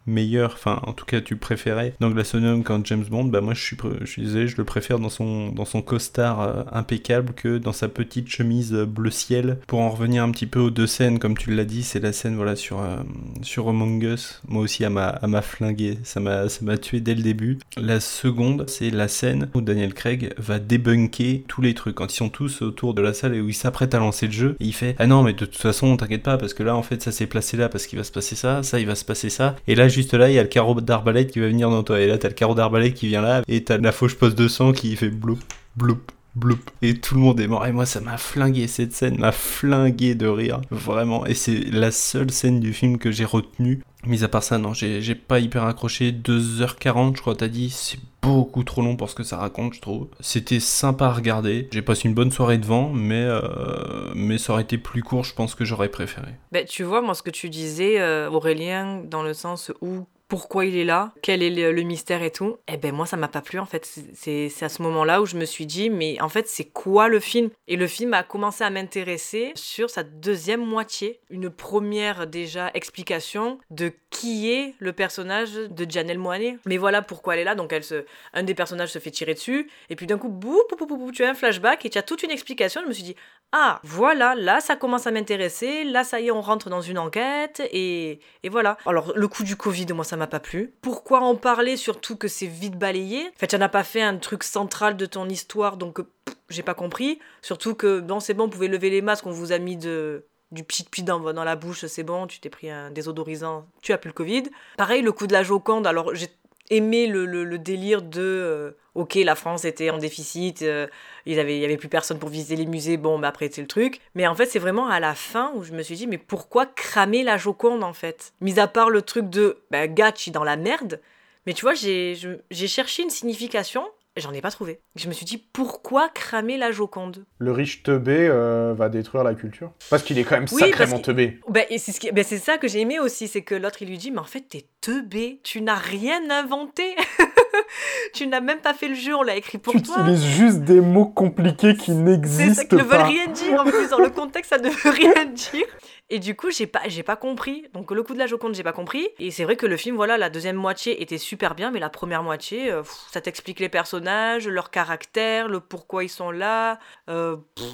meilleur, enfin en tout cas tu préférais dans Glass Onion qu'en James Bond. Bah moi je suis, je désolé, je le préfère dans son, dans son costard euh, impeccable que dans sa petite chemise euh, bleu ciel. Pour en revenir un petit peu aux deux scènes, comme tu l'as dit, c'est la scène voilà sur, euh, sur Among Us. Moi aussi elle m'a elle m'a flingué, ça m'a ça m'a tué dès le début. La seconde, c'est la scène où Daniel Craig va débunker tous les trucs. Quand ils sont tous autour de la salle et où il s'apprête à lancer le jeu, et il fait Ah non, mais de toute façon, t'inquiète pas, parce que là, en fait, ça s'est placé là, parce qu'il va se passer ça, ça, il va se passer ça. Et là, juste là, il y a le carreau d'arbalète qui va venir dans toi. Et là, t'as le carreau d'arbalète qui vient là, et t'as la fauche poste de sang qui fait bloup, bloup. Bloup. Et tout le monde est mort. Et moi, ça m'a flingué. Cette scène m'a flingué de rire. Vraiment. Et c'est la seule scène du film que j'ai retenue. Mis à part ça, non, j'ai pas hyper accroché. 2h40, je crois, t'as dit. C'est beaucoup trop long pour ce que ça raconte, je trouve. C'était sympa à regarder. J'ai passé une bonne soirée devant, mais, euh, mais ça aurait été plus court, je pense que j'aurais préféré. Ben, tu vois, moi, ce que tu disais, euh, Aurélien, dans le sens où pourquoi il est là, quel est le, mystère et tout, eh ben moi ça m'a pas plu en fait. C'est à ce moment-là où je me suis dit mais en fait c'est quoi le film? Et le film a commencé à m'intéresser sur sa deuxième moitié. Une première déjà explication de qui est le personnage de Janelle Moinet. Mais voilà pourquoi elle est là. Donc elle se, un des personnages se fait tirer dessus et puis d'un coup boum, boum, boum, boum, tu as un flashback et tu as toute une explication. Je me suis dit ah voilà là ça commence à m'intéresser. Là ça y est on rentre dans une enquête et, voilà. Alors le coup du Covid moi ça m'a pas plu. Pourquoi en parler surtout que c'est vite balayé? En fait, tu n'as pas fait un truc central de ton histoire, donc j'ai pas compris. Surtout que bon, c'est bon, vous pouvez lever les masques, on vous a mis de du pchit pchit dans, dans la bouche, c'est bon, tu t'es pris un désodorisant, tu as plus le Covid. Pareil, le coup de la Joconde, alors j'ai aimé le, le- délire de euh, ok la France était en déficit euh, il y avait plus personne pour visiter les musées bon bah après c'est le truc. Mais en fait c'est vraiment à la fin où je me suis dit mais pourquoi cramer la Joconde en fait? Mis à part le truc de bah Gatch dans la merde. Mais tu vois j'ai cherché une signification j'en ai pas trouvé je me suis dit pourquoi cramer la Joconde? Le riche teubé euh, va détruire la culture. Parce qu'il est quand même Oui, sacrément teubé. Bah, et c'est ce qui- bah, c'est ça que j'ai aimé aussi, c'est que l'autre il lui dit mais en fait t'es teubé, tu n'as rien inventé, tu n'as même pas fait le jeu, on l'a écrit pour Tu toi. utilises juste des mots compliqués qui C'est ça n'existent qui ne veulent pas. rien dire en plus dans le contexte ça ne veut rien dire. Et du coup j'ai pas j'ai pas compris. Donc le coup de la Joconde j'ai pas compris. Et c'est vrai que le film voilà la deuxième moitié était super bien, mais la première moitié euh, pff, ça t'explique les personnages, leur caractère, le pourquoi ils sont là. Euh, pff,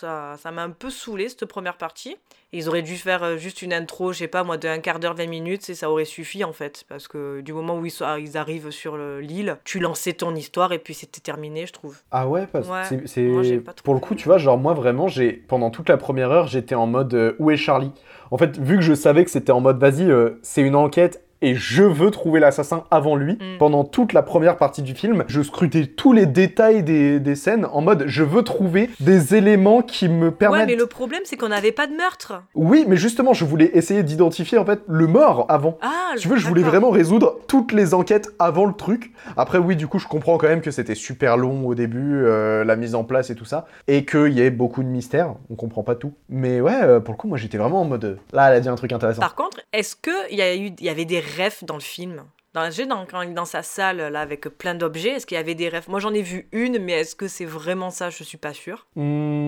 ça ça m'a un peu saoulé cette première partie. Ils auraient dû faire euh, juste une intro, je sais pas moi, de un quart d'heure, 20 minutes, et ça aurait suffi en fait. Parce que du moment où ils, sont- ils arrivent sur le- l'île, tu lançais ton histoire et puis c'était terminé, je trouve. Ah ouais, parce que c'est- pour le coup, tu vois, genre moi vraiment, j'ai pendant toute la première heure, j'étais en mode euh, où est Charlie? En fait, vu que je savais que c'était en mode vas-y, euh, c'est une enquête et je veux trouver l'assassin avant lui. Mm. Pendant toute la première partie du film, je scrutais tous les détails des, des scènes en mode je veux trouver des éléments qui me permettent. Ouais, mais le problème c'est qu'on n'avait pas de meurtre. Oui, mais justement, je voulais essayer d'identifier en fait le mort avant. Ah, tu veux, je voulais vraiment résoudre toutes les enquêtes avant le truc. Après, oui, du coup, je comprends quand même que c'était super long au début, euh, la mise en place et tout ça, et qu'il y ait beaucoup de mystères. On comprend pas tout. Mais ouais, euh, pour le coup, moi, j'étais vraiment en mode. euh, Là, elle a dit un truc intéressant. Par contre, est-ce y, a eu- il y avait des dans le film. Dans, dans, dans sa salle là avec plein d'objets, est-ce qu'il y avait des refs? Moi j'en ai vu une, mais est-ce que c'est vraiment ça? Je suis pas sûre. Hmm,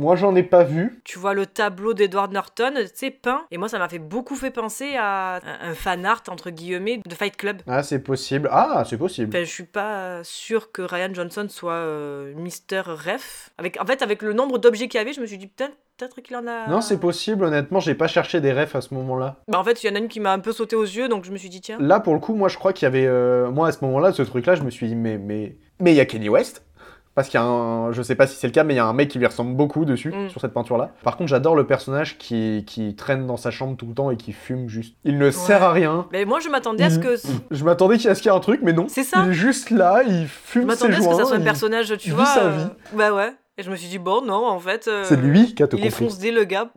moi, j'en ai pas vu. Tu vois le tableau d'Edward Norton, tu sais, peint, et moi ça m'a fait beaucoup fait penser à un, fan art entre guillemets de Fight Club. Ah, c'est possible. Ah, c'est possible. Enfin, je suis pas sûre que Ryan Johnson soit euh, Mister Ref. Avec, en fait, avec le nombre d'objets qu'il y avait, je me suis dit peut-être peut-être qu'il en a. Non, c'est possible, honnêtement, j'ai pas cherché des refs à ce moment-là. Bah, en fait, il y en a une qui m'a un peu sauté aux yeux, donc je me suis dit tiens. Là, pour le coup, moi, je crois qu'il y avait. euh, Moi, à ce moment-là, ce truc-là, je me suis dit, mais. Mais mais il y a Kenny West. Parce qu'il y a un. Je sais pas si c'est le cas, mais il y a un mec qui lui ressemble beaucoup dessus, Mm. sur cette peinture-là. Par contre, j'adore le personnage qui... qui traîne dans sa chambre tout le temps et qui fume juste. Il ne sert à rien. Mais moi, je m'attendais à ce que. Je m'attendais qu'il y ait qu'il y ait un truc, mais non. C'est ça. Il est juste là, il Je fume ses m'attendais à ce joints. que ça soit un personnage, tu il vois. vit sa euh, vie. Bah ouais. Et je me suis dit, bon, non, en fait. euh, C'est lui qui a tout Il est compris. foncé, le gars.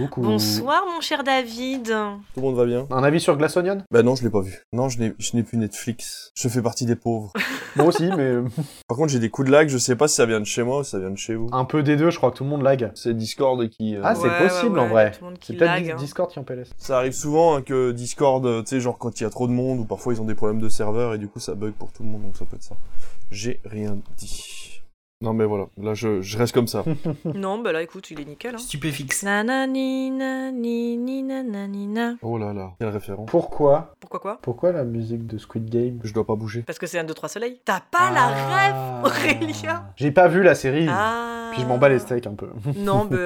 Coucou. Bonsoir, mon cher David. Tout le monde va bien? Un avis sur Glass Onion? Bah non, je l'ai pas vu. Non, je n'ai, je n'ai plus Netflix. Je fais partie des pauvres. Moi aussi, mais Par contre, j'ai des coups de lag, je sais pas si ça vient de chez moi ou si ça vient de chez vous. un peu des deux, je crois que tout le monde lag. C'est Discord qui... euh, Ah, c'est Ouais, possible ouais, en vrai. tout le monde qui C'est peut-être lag, Dis- hein. Discord qui en PLS. Ça arrive souvent hein, que Discord, euh, tu sais, genre quand il y a trop de monde ou parfois ils ont des problèmes de serveur et du coup ça bug pour tout le monde, donc ça peut être ça. J'ai rien dit. Non mais voilà, là je, je reste comme ça. Non, bah là, écoute, il est nickel. Hein. Stupéfixe. Nanani, nani, ni, nanani, na. Oh là là, quelle référence. Pourquoi? Pourquoi quoi? Pourquoi la musique de Squid Game? Je dois pas bouger. Parce que c'est un 2 3 soleil. T'as pas la rêve, Aurélien J'ai pas vu la série. Ah. Puis je m'en bats les steaks un peu. Non, bah,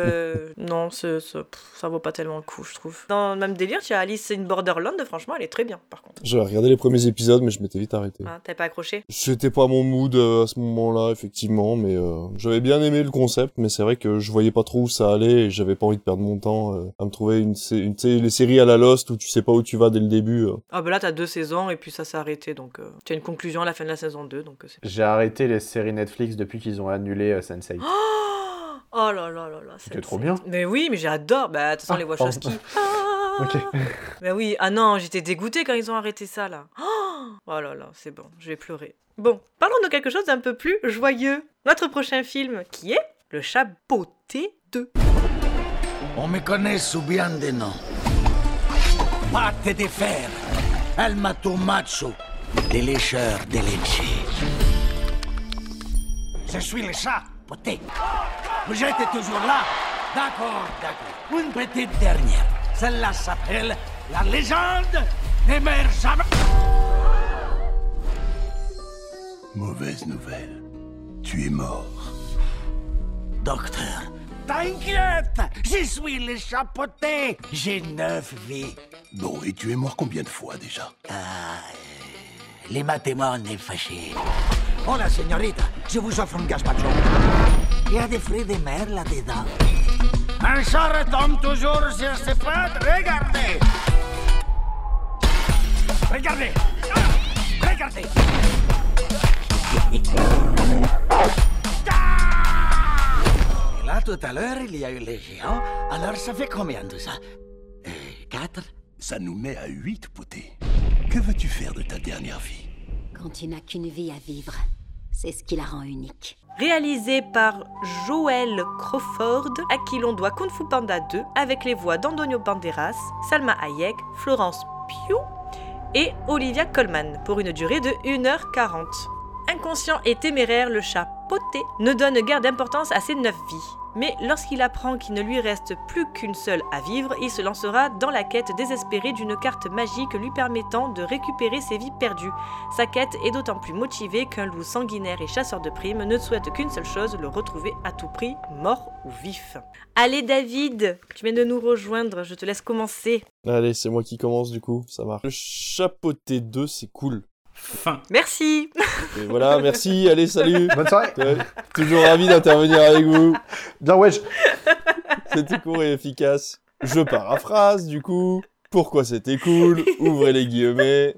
non, pff, ça vaut pas tellement le coup, je trouve. Dans le même délire, tu as Alice in Borderland, franchement, elle est très bien, par contre. J'ai regardé les premiers épisodes mais je m'étais vite arrêté. Ah, T'avais pas accroché? C'était pas mon mood euh, à ce moment-là, effectivement, mais euh, j'avais bien aimé le concept, mais c'est vrai que je voyais pas trop où ça allait et j'avais pas envie de perdre mon temps euh, à me trouver une, une les séries à la Lost où tu sais pas où tu vas dès le début. euh. Ah, bah là, t'as deux saisons, et puis ça s'est arrêté, donc euh, tu as une conclusion à la fin de la saison 2, donc euh. J'ai arrêté les séries Netflix depuis qu'ils ont annulé euh, Sense8. Oh là là là là. C'était trop bien. Mais oui, mais j'adore. Bah, de toute façon, Ah, les. Wachowski. Ah, Ok. Ben oui, ah non, j'étais dégoûtée quand ils ont arrêté ça là. Oh là là, c'est bon, je vais pleurer. Bon, parlons de quelque chose d'un peu plus joyeux. Notre prochain film, qui est Le chat beauté 2. On me connaît sous bien des noms. Pâte de fer, El Mato Macho, les lécheurs de leche. Je suis le chat, poté. Vous êtes toujours là D'accord, d'accord. Une petite dernière. Celle-là s'appelle La légende meurt jamais. Mauvaise nouvelle. Tu es mort. Docteur, t'inquiète Je suis le chapoté J'ai neuf vies. Bon, et tu es mort combien de fois déjà? Ah, euh, les mathématiques est fâché. Oh la señorita, je vous offre un gazpacho. Il y a des fruits de mer là-dedans. Un chat retombe toujours sur ses pattes. Regardez Regardez Ah Regardez Et là, tout à l'heure, il y a eu les géants. Alors, ça fait combien tout ça? Euh, Quatre Ça nous met à 8, poté. Que veux-tu faire de ta dernière vie? Quand tu n'as qu'une vie à vivre, c'est ce qui la rend unique. Réalisé par Joel Crawford, à qui l'on doit Kung Fu Panda 2, avec les voix d'Antonio Banderas, Salma Hayek, Florence Pugh et Olivia Colman, pour une durée de 1h40. Inconscient et téméraire, le chat poté ne donne guère d'importance à ses neuf vies. Mais lorsqu'il apprend qu'il ne lui reste plus qu'une seule à vivre, il se lancera dans la quête désespérée d'une carte magique lui permettant de récupérer ses vies perdues. Sa quête est d'autant plus motivée qu'un loup sanguinaire et chasseur de primes ne souhaite qu'une seule chose, le retrouver à tout prix, mort ou vif. Allez David, tu viens de nous rejoindre, je te laisse commencer. Allez, c'est moi qui commence du coup, ça marche. Le chapeauté 2, c'est cool. Fin. Merci. Et voilà, merci, allez, salut. Bonne soirée. Toujours ravi d'intervenir avec vous. Bien wesh. C'était court et efficace. Je paraphrase du coup. Pourquoi c'était cool? Ouvrez les guillemets.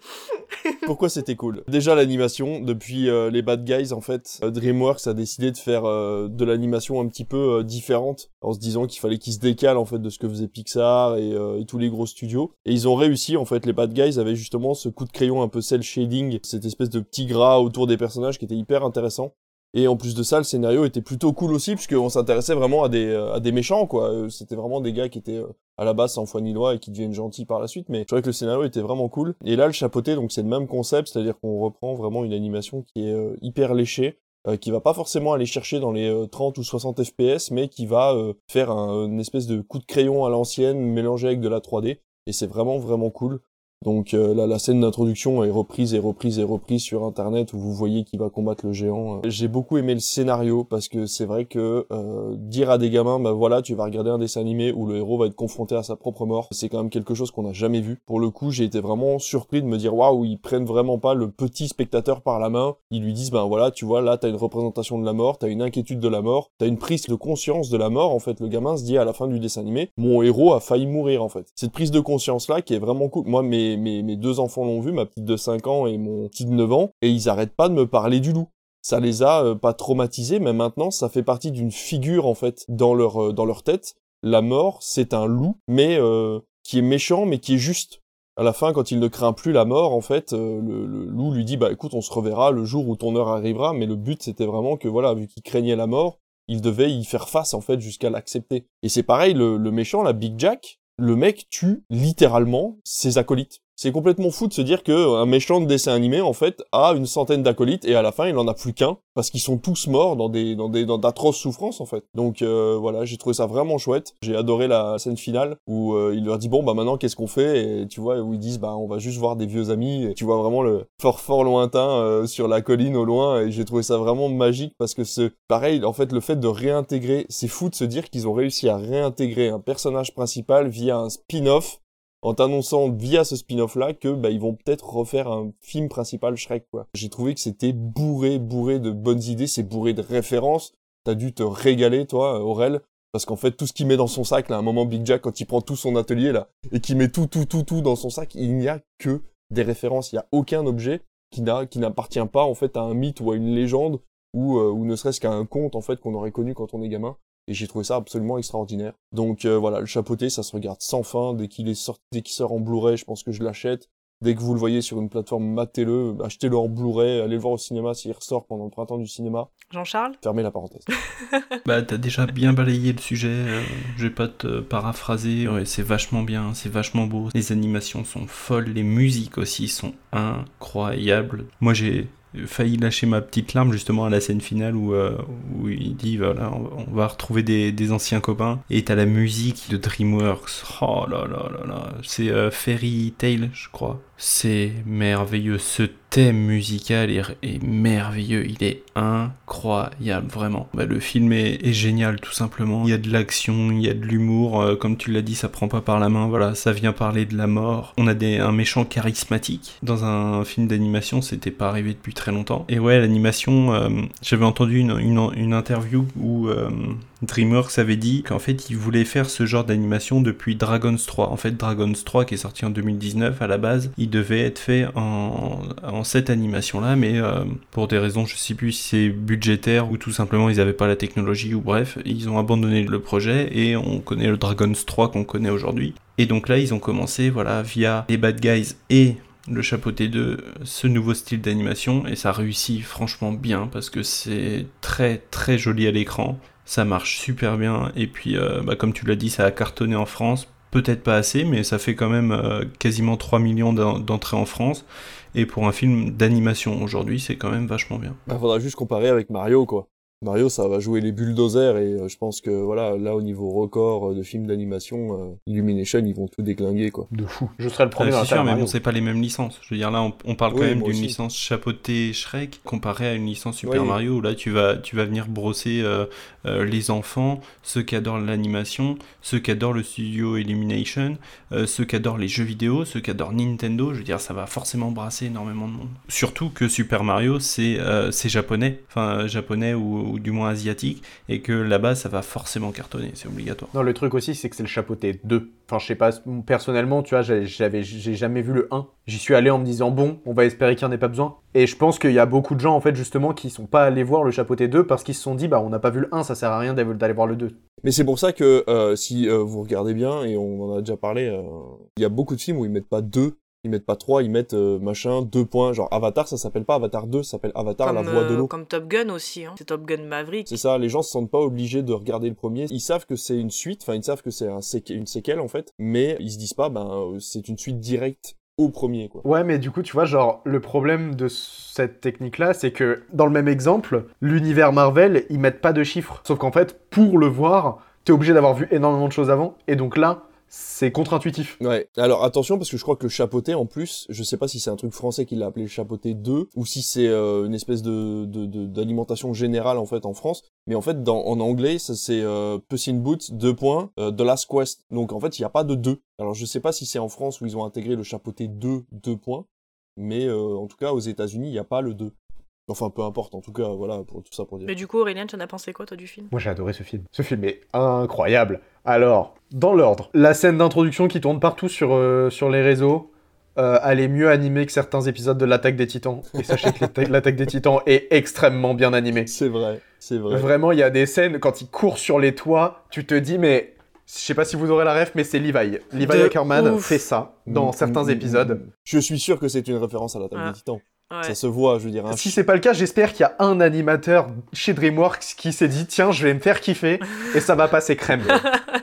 Pourquoi c'était cool? Déjà l'animation, depuis euh, les Bad Guys en fait, euh, DreamWorks a décidé de faire euh, de l'animation un petit peu différente en se disant qu'il fallait qu'ils se décalent en fait de ce que faisait Pixar et, et tous les gros studios. Et ils ont réussi en fait, les Bad Guys avaient justement ce coup de crayon un peu cel shading, cette espèce de petit gras autour des personnages qui était hyper intéressant. Et en plus de ça, le scénario était plutôt cool aussi, puisqu'on s'intéressait vraiment à des, euh, à des méchants, quoi. Euh, C'était vraiment des gars qui étaient euh, à la base sans foi ni loi et qui deviennent gentils par la suite. Mais je trouvais que le scénario était vraiment cool. Et là, le chapeauté, donc c'est le même concept, c'est-à-dire qu'on reprend vraiment une animation qui est hyper léchée, qui va pas forcément aller chercher dans les euh, 30 ou 60 FPS, mais qui va faire un, une espèce de coup de crayon à l'ancienne mélangé avec de la 3D. Et c'est vraiment, vraiment cool. Donc euh, là, la scène d'introduction est reprise et reprise et reprise sur Internet où vous voyez qui va combattre le géant. Euh, J'ai beaucoup aimé le scénario parce que c'est vrai que euh, dire à des gamins, bah voilà, tu vas regarder un dessin animé où le héros va être confronté à sa propre mort, c'est quand même quelque chose qu'on n'a jamais vu. Pour le coup, j'ai été vraiment surpris de me dire waouh, ils prennent vraiment pas le petit spectateur par la main. Ils lui disent ben voilà, tu vois là, t'as une représentation de la mort, t'as une inquiétude de la mort, t'as une prise de conscience de la mort. En fait, le gamin se dit à la fin du dessin animé, mon héros a failli mourir en fait. Cette prise de conscience là qui est vraiment cool. Moi, mes mes, mes deux enfants l'ont vu, ma petite de 5 ans et mon petit de 9 ans, et ils arrêtent pas de me parler du loup. Ça les a euh, pas traumatisés, mais maintenant ça fait partie d'une figure en fait dans leur euh, dans leur tête. La mort, c'est un loup, mais euh, qui est méchant, mais qui est juste. À la fin, quand il ne craint plus la mort, en fait, le, le loup lui dit bah écoute, on se reverra le jour où ton heure arrivera. Mais le but c'était vraiment que voilà, vu qu'il craignait la mort, il devait y faire face en fait jusqu'à l'accepter. Et c'est pareil, le, le méchant, la Big Jack, le mec tue littéralement ses acolytes. C'est complètement fou de se dire que un méchant de dessin animé en fait a une centaine d'acolytes et à la fin il en a plus qu'un parce qu'ils sont tous morts dans des dans des dans d'atroces souffrances en fait. Donc euh, voilà, j'ai trouvé ça vraiment chouette. J'ai adoré la scène finale où euh, il leur dit bon bah maintenant qu'est-ce qu'on fait? Et tu vois où ils disent bah on va juste voir des vieux amis et tu vois vraiment le fort fort lointain euh, sur la colline au loin et j'ai trouvé ça vraiment magique parce que c'est pareil en fait le fait de réintégrer c'est fou de se dire qu'ils ont réussi à réintégrer un personnage principal via un spin-off en t'annonçant via ce spin-off là que bah ils vont peut-être refaire un film principal Shrek quoi. J'ai trouvé que c'était bourré bourré de bonnes idées, c'est bourré de références. T'as dû te régaler toi Aurel parce qu'en fait tout ce qu'il met dans son sac là, à un moment Big Jack quand il prend tout son atelier là et qu'il met tout tout tout tout dans son sac, il n'y a que des références, il y a aucun objet qui n'a qui n'appartient pas en fait à un mythe ou à une légende ou euh, ou ne serait-ce qu'à un conte en fait qu'on aurait connu quand on est gamin. Et j'ai trouvé ça absolument extraordinaire. Donc euh, voilà, le chapeauté, ça se regarde sans fin. Dès qu'il est sorti, dès qu'il sort en Blu-ray, je pense que je l'achète. Dès que vous le voyez sur une plateforme, matez-le, achetez-le en Blu-ray, allez le voir au cinéma s'il ressort pendant le printemps du cinéma. Jean-Charles? Fermez la parenthèse. Bah, t'as déjà bien balayé le sujet, euh, je vais pas te paraphraser, ouais, c'est vachement bien, c'est vachement beau, les animations sont folles, les musiques aussi sont incroyables. Moi j'ai failli lâcher ma petite larme justement à la scène finale où, euh, il dit voilà on va retrouver des, des anciens copains. Et t'as la musique de DreamWorks. Oh là là là là. C'est euh, Fairy Tail je crois. C'est merveilleux. Ce musical est, merveilleux il est incroyable vraiment. Bah, le film est, génial tout simplement. Il y a de l'action il y a de l'humour euh, comme tu l'as dit ça prend pas par la main voilà ça vient parler de la mort. On a des, un méchant charismatique. Dans un film d'animation c'était pas arrivé depuis très longtemps. Et ouais l'animation euh, j'avais entendu une interview où euh, DreamWorks avait dit qu'en fait ils voulaient faire ce genre d'animation depuis Dragon's 3 en fait Dragon's 3 qui est sorti en 2019 à la base il devait être fait en, cette animation là mais euh, pour des raisons je sais plus si c'est budgétaire ou tout simplement ils avaient pas la technologie ou bref ils ont abandonné le projet et on connaît le Dragon's 3 qu'on connaît aujourd'hui. Et donc là ils ont commencé voilà via les Bad Guys et le chapeauté 2, ce nouveau style d'animation, et ça réussit franchement bien parce que c'est très très joli à l'écran, ça marche super bien, et puis euh, bah, comme tu l'as dit, ça a cartonné en France, peut-être pas assez, mais ça fait quand même euh, quasiment 3 millions d'en- d'entrées en France, et pour un film d'animation aujourd'hui, c'est quand même vachement bien. Bah, faudra juste comparer avec Mario, quoi. Mario, ça va jouer les bulldozers et euh, je pense que voilà, là au niveau record euh, de films d'animation, euh, Illumination, ils vont tout déglinguer quoi. De fou. Je serais le premier Ah, c'est sûr, mais bon, c'est pas les mêmes licences. Je veux dire, là, on, on parle quand même d'une licence chapeautée Shrek comparée à une licence Super Oui. Mario où là, tu vas, tu vas venir brosser euh, euh, les enfants, ceux qui adorent l'animation, ceux qui adorent le studio Illumination, euh, ceux qui adorent les jeux vidéo, ceux qui adorent Nintendo. Je veux dire, ça va forcément brasser énormément de monde. Surtout que Super Mario, c'est euh, c'est japonais, enfin japonais ou, ou du moins asiatique, et que là-bas, ça va forcément cartonner, c'est obligatoire. Non, le truc aussi, c'est que c'est le chapeauté 2. Enfin, je sais pas, personnellement, tu vois, j'ai- j'avais, j'ai jamais vu le 1. J'y suis allé en me disant, bon, on va espérer qu'il n'y en ait pas besoin. Et je pense qu'il y a beaucoup de gens, en fait, justement, qui sont pas allés voir le chapeauté 2 parce qu'ils se sont dit, bah, on n'a pas vu le 1, ça sert à rien d'aller voir le 2. Mais c'est pour ça que euh, si euh, vous regardez bien, et on en a déjà parlé, euh, il y a beaucoup de films où ils mettent pas deux, ils mettent pas trois, ils mettent euh, machin, deux points. Genre Avatar, ça s'appelle pas Avatar 2, ça s'appelle Avatar la voix de euh, l'eau. comme Top Gun aussi, hein. c'est Top Gun Maverick. C'est ça, les gens se sentent pas obligés de regarder le premier. Ils savent que c'est une suite, enfin ils savent que c'est un séqu- une séquelle en fait, mais ils se disent pas, ben euh, c'est une suite directe au premier quoi. Ouais, mais du coup, tu vois, genre, le problème de cette technique-là, c'est que, dans le même exemple, l'univers Marvel, ils mettent pas de chiffres. Sauf qu'en fait, pour le voir, t'es obligé d'avoir vu énormément de choses avant, et donc là, c'est contre-intuitif. Ouais. Alors attention parce que je crois que le chapeauté en plus, je sais pas si c'est un truc français qui l'a appelé chapeauté 2 ou si c'est euh, une espèce de de- de- d'alimentation générale en fait en France. Mais en fait dans en anglais ça c'est euh, Puss in Boots deux points euh, The Last Quest. Donc en fait il y a pas de 2. Alors je sais pas si c'est en France où ils ont intégré le chapeauté 2 deux points, mais euh, en tout cas aux États-Unis il y a pas le 2. Enfin peu importe en tout cas voilà pour tout ça pour dire. Mais du coup, Aurélien, tu en as pensé quoi, toi, du film? Moi, j'ai adoré ce film. Ce film est incroyable. Alors, dans l'ordre, la scène d'introduction qui tourne partout sur, euh, sur les réseaux, euh, elle est mieux animée que certains épisodes de l'Attaque des Titans. Et sachez que l'atta- l'Attaque des Titans est extrêmement bien animée. C'est vrai, c'est vrai. Vraiment, il y a des scènes, quand il court sur les toits, tu te dis, mais... Je sais pas si vous aurez la ref, mais c'est Levi. Levi Ackerman fait ça dans Mm, certains mm, épisodes. mm, mm. Je suis sûr que c'est une référence à l'attaque Ah. des Titans. Ouais. Ça se voit, je veux dire. un Si c'est pas le cas, j'espère qu'il y a un animateur chez DreamWorks qui s'est dit tiens, je vais me faire kiffer et ça va passer crème.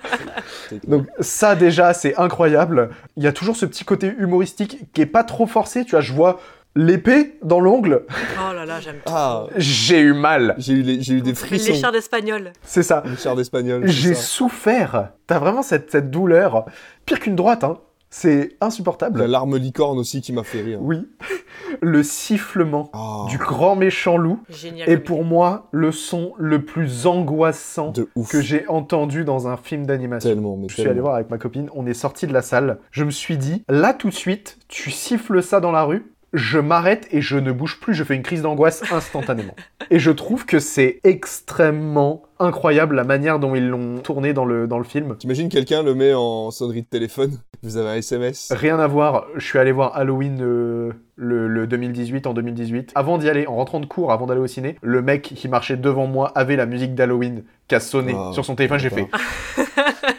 Donc ça déjà, c'est incroyable. Il y a toujours ce petit côté humoristique qui est pas trop forcé. Tu vois, je vois l'épée dans l'ongle. Oh là là, j'aime. Ah, J'ai eu mal. j'ai eu, les- j'ai eu des frissons. Les chars d'espagnol. C'est ça. Les chars d'espagnol. J'ai ça. souffert. T'as vraiment cette, cette douleur. Pire qu'une droite, hein. C'est insupportable. La larme licorne aussi qui m'a fait rire. Oui. Le sifflement Ah, du grand méchant loup Génial. est pour moi le son le plus angoissant de que j'ai entendu dans un film d'animation. Tellement, mais Je suis allé voir avec ma copine, on est sorti de la salle. Je me suis dit, là tout de suite, tu siffles ça dans la rue, je m'arrête et je ne bouge plus, je fais une crise d'angoisse instantanément. et je trouve que c'est extrêmement incroyable la manière dont ils l'ont tourné dans le, dans le film. T'imagines quelqu'un le met en sonnerie de téléphone Vous avez un SMS Rien à voir, je suis allé voir Halloween euh, le, le 2018 en 2018. Avant d'y aller, en rentrant de cours, avant d'aller au ciné, le mec qui marchait devant moi avait la musique d'Halloween qui a sonné sur son téléphone. J'ai fait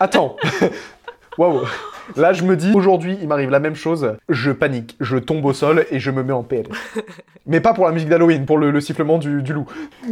Attends Waouh Là, je me dis, aujourd'hui, il m'arrive la même chose. Je panique, je tombe au sol et je me mets en PL. Mais pas pour la musique d'Halloween, pour le, le sifflement du, du loup.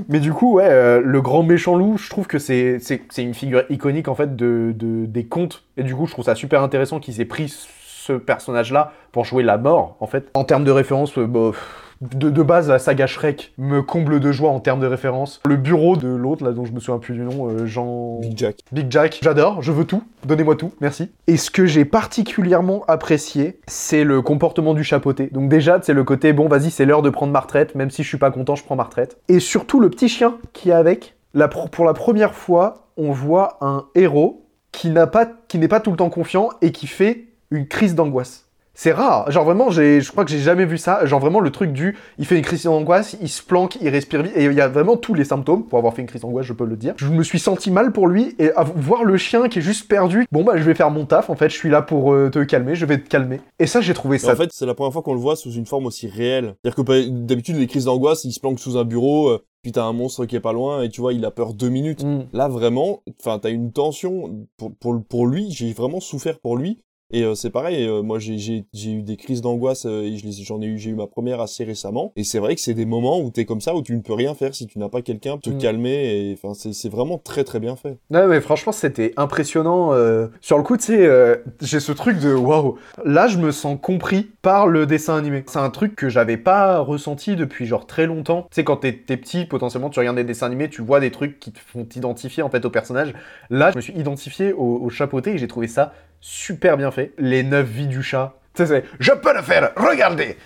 Mais du coup, ouais, euh, le grand méchant loup, je trouve que c'est une figure iconique en fait de, de- des contes. Et du coup, je trouve ça super intéressant qu'ils aient pris ce personnage-là pour jouer la mort, en fait. En termes de référence, euh, bah, pff, de, de base, la saga Shrek me comble de joie en termes de référence. Le bureau de l'autre, là, dont je me souviens plus du nom, euh, Jean... Big Jack. Big Jack, j'adore, je veux tout, donnez-moi tout, merci. Et ce que j'ai particulièrement apprécié, c'est le comportement du chapeauté. Donc déjà, c'est le côté, bon, vas-y, c'est l'heure de prendre ma retraite, même si je suis pas content, je prends ma retraite. Et surtout, le petit chien qui est avec, la pour la première fois, on voit un héros qui n'a pas, qui n'est pas tout le temps confiant et qui fait une crise d'angoisse. C'est rare. Genre vraiment, j'ai, je crois que j'ai jamais vu ça. Genre vraiment le truc du, il fait une crise d'angoisse, il se planque, il respire vite, et il y a vraiment tous les symptômes pour avoir fait une crise d'angoisse, je peux le dire. Je me suis senti mal pour lui et à voir le chien qui est juste perdu. Bon bah je vais faire mon taf. En fait, je suis là pour euh, te calmer, je vais te calmer. Et ça, j'ai trouvé ça. En fait, c'est la première fois qu'on le voit sous une forme aussi réelle. C'est-à-dire que bah, d'habitude, les crises d'angoisse, il se planque sous un bureau, euh, puis t'as un monstre qui est pas loin, et tu vois, il a peur deux minutes. Mm. Là, vraiment, enfin, t'as une tension pour, pour, pour lui, j'ai vraiment souffert pour lui. Et euh, c'est pareil, euh, moi j'ai eu des crises d'angoisse euh, j'en ai eu j'ai eu ma première assez récemment. Et c'est vrai que c'est des moments où t'es comme ça où tu ne peux rien faire si tu n'as pas quelqu'un pour te Mm. calmer. Et enfin c'est vraiment très très bien fait. Ouais, mais franchement, c'était impressionnant. euh, Sur le coup, tu sais, euh, j'ai ce truc de waouh. Là, je me sens compris par le dessin animé. C'est un truc que j'avais pas ressenti depuis genre très longtemps. Tu sais, quand t'es t'es petit, potentiellement, tu regardes des dessins animés, tu vois des trucs qui te font t'identifier en fait au personnage. Là, je me suis identifié au, au chapeauté et j'ai trouvé ça super bien fait. Les neuf vies du chat. Tu sais, je peux le faire, regardez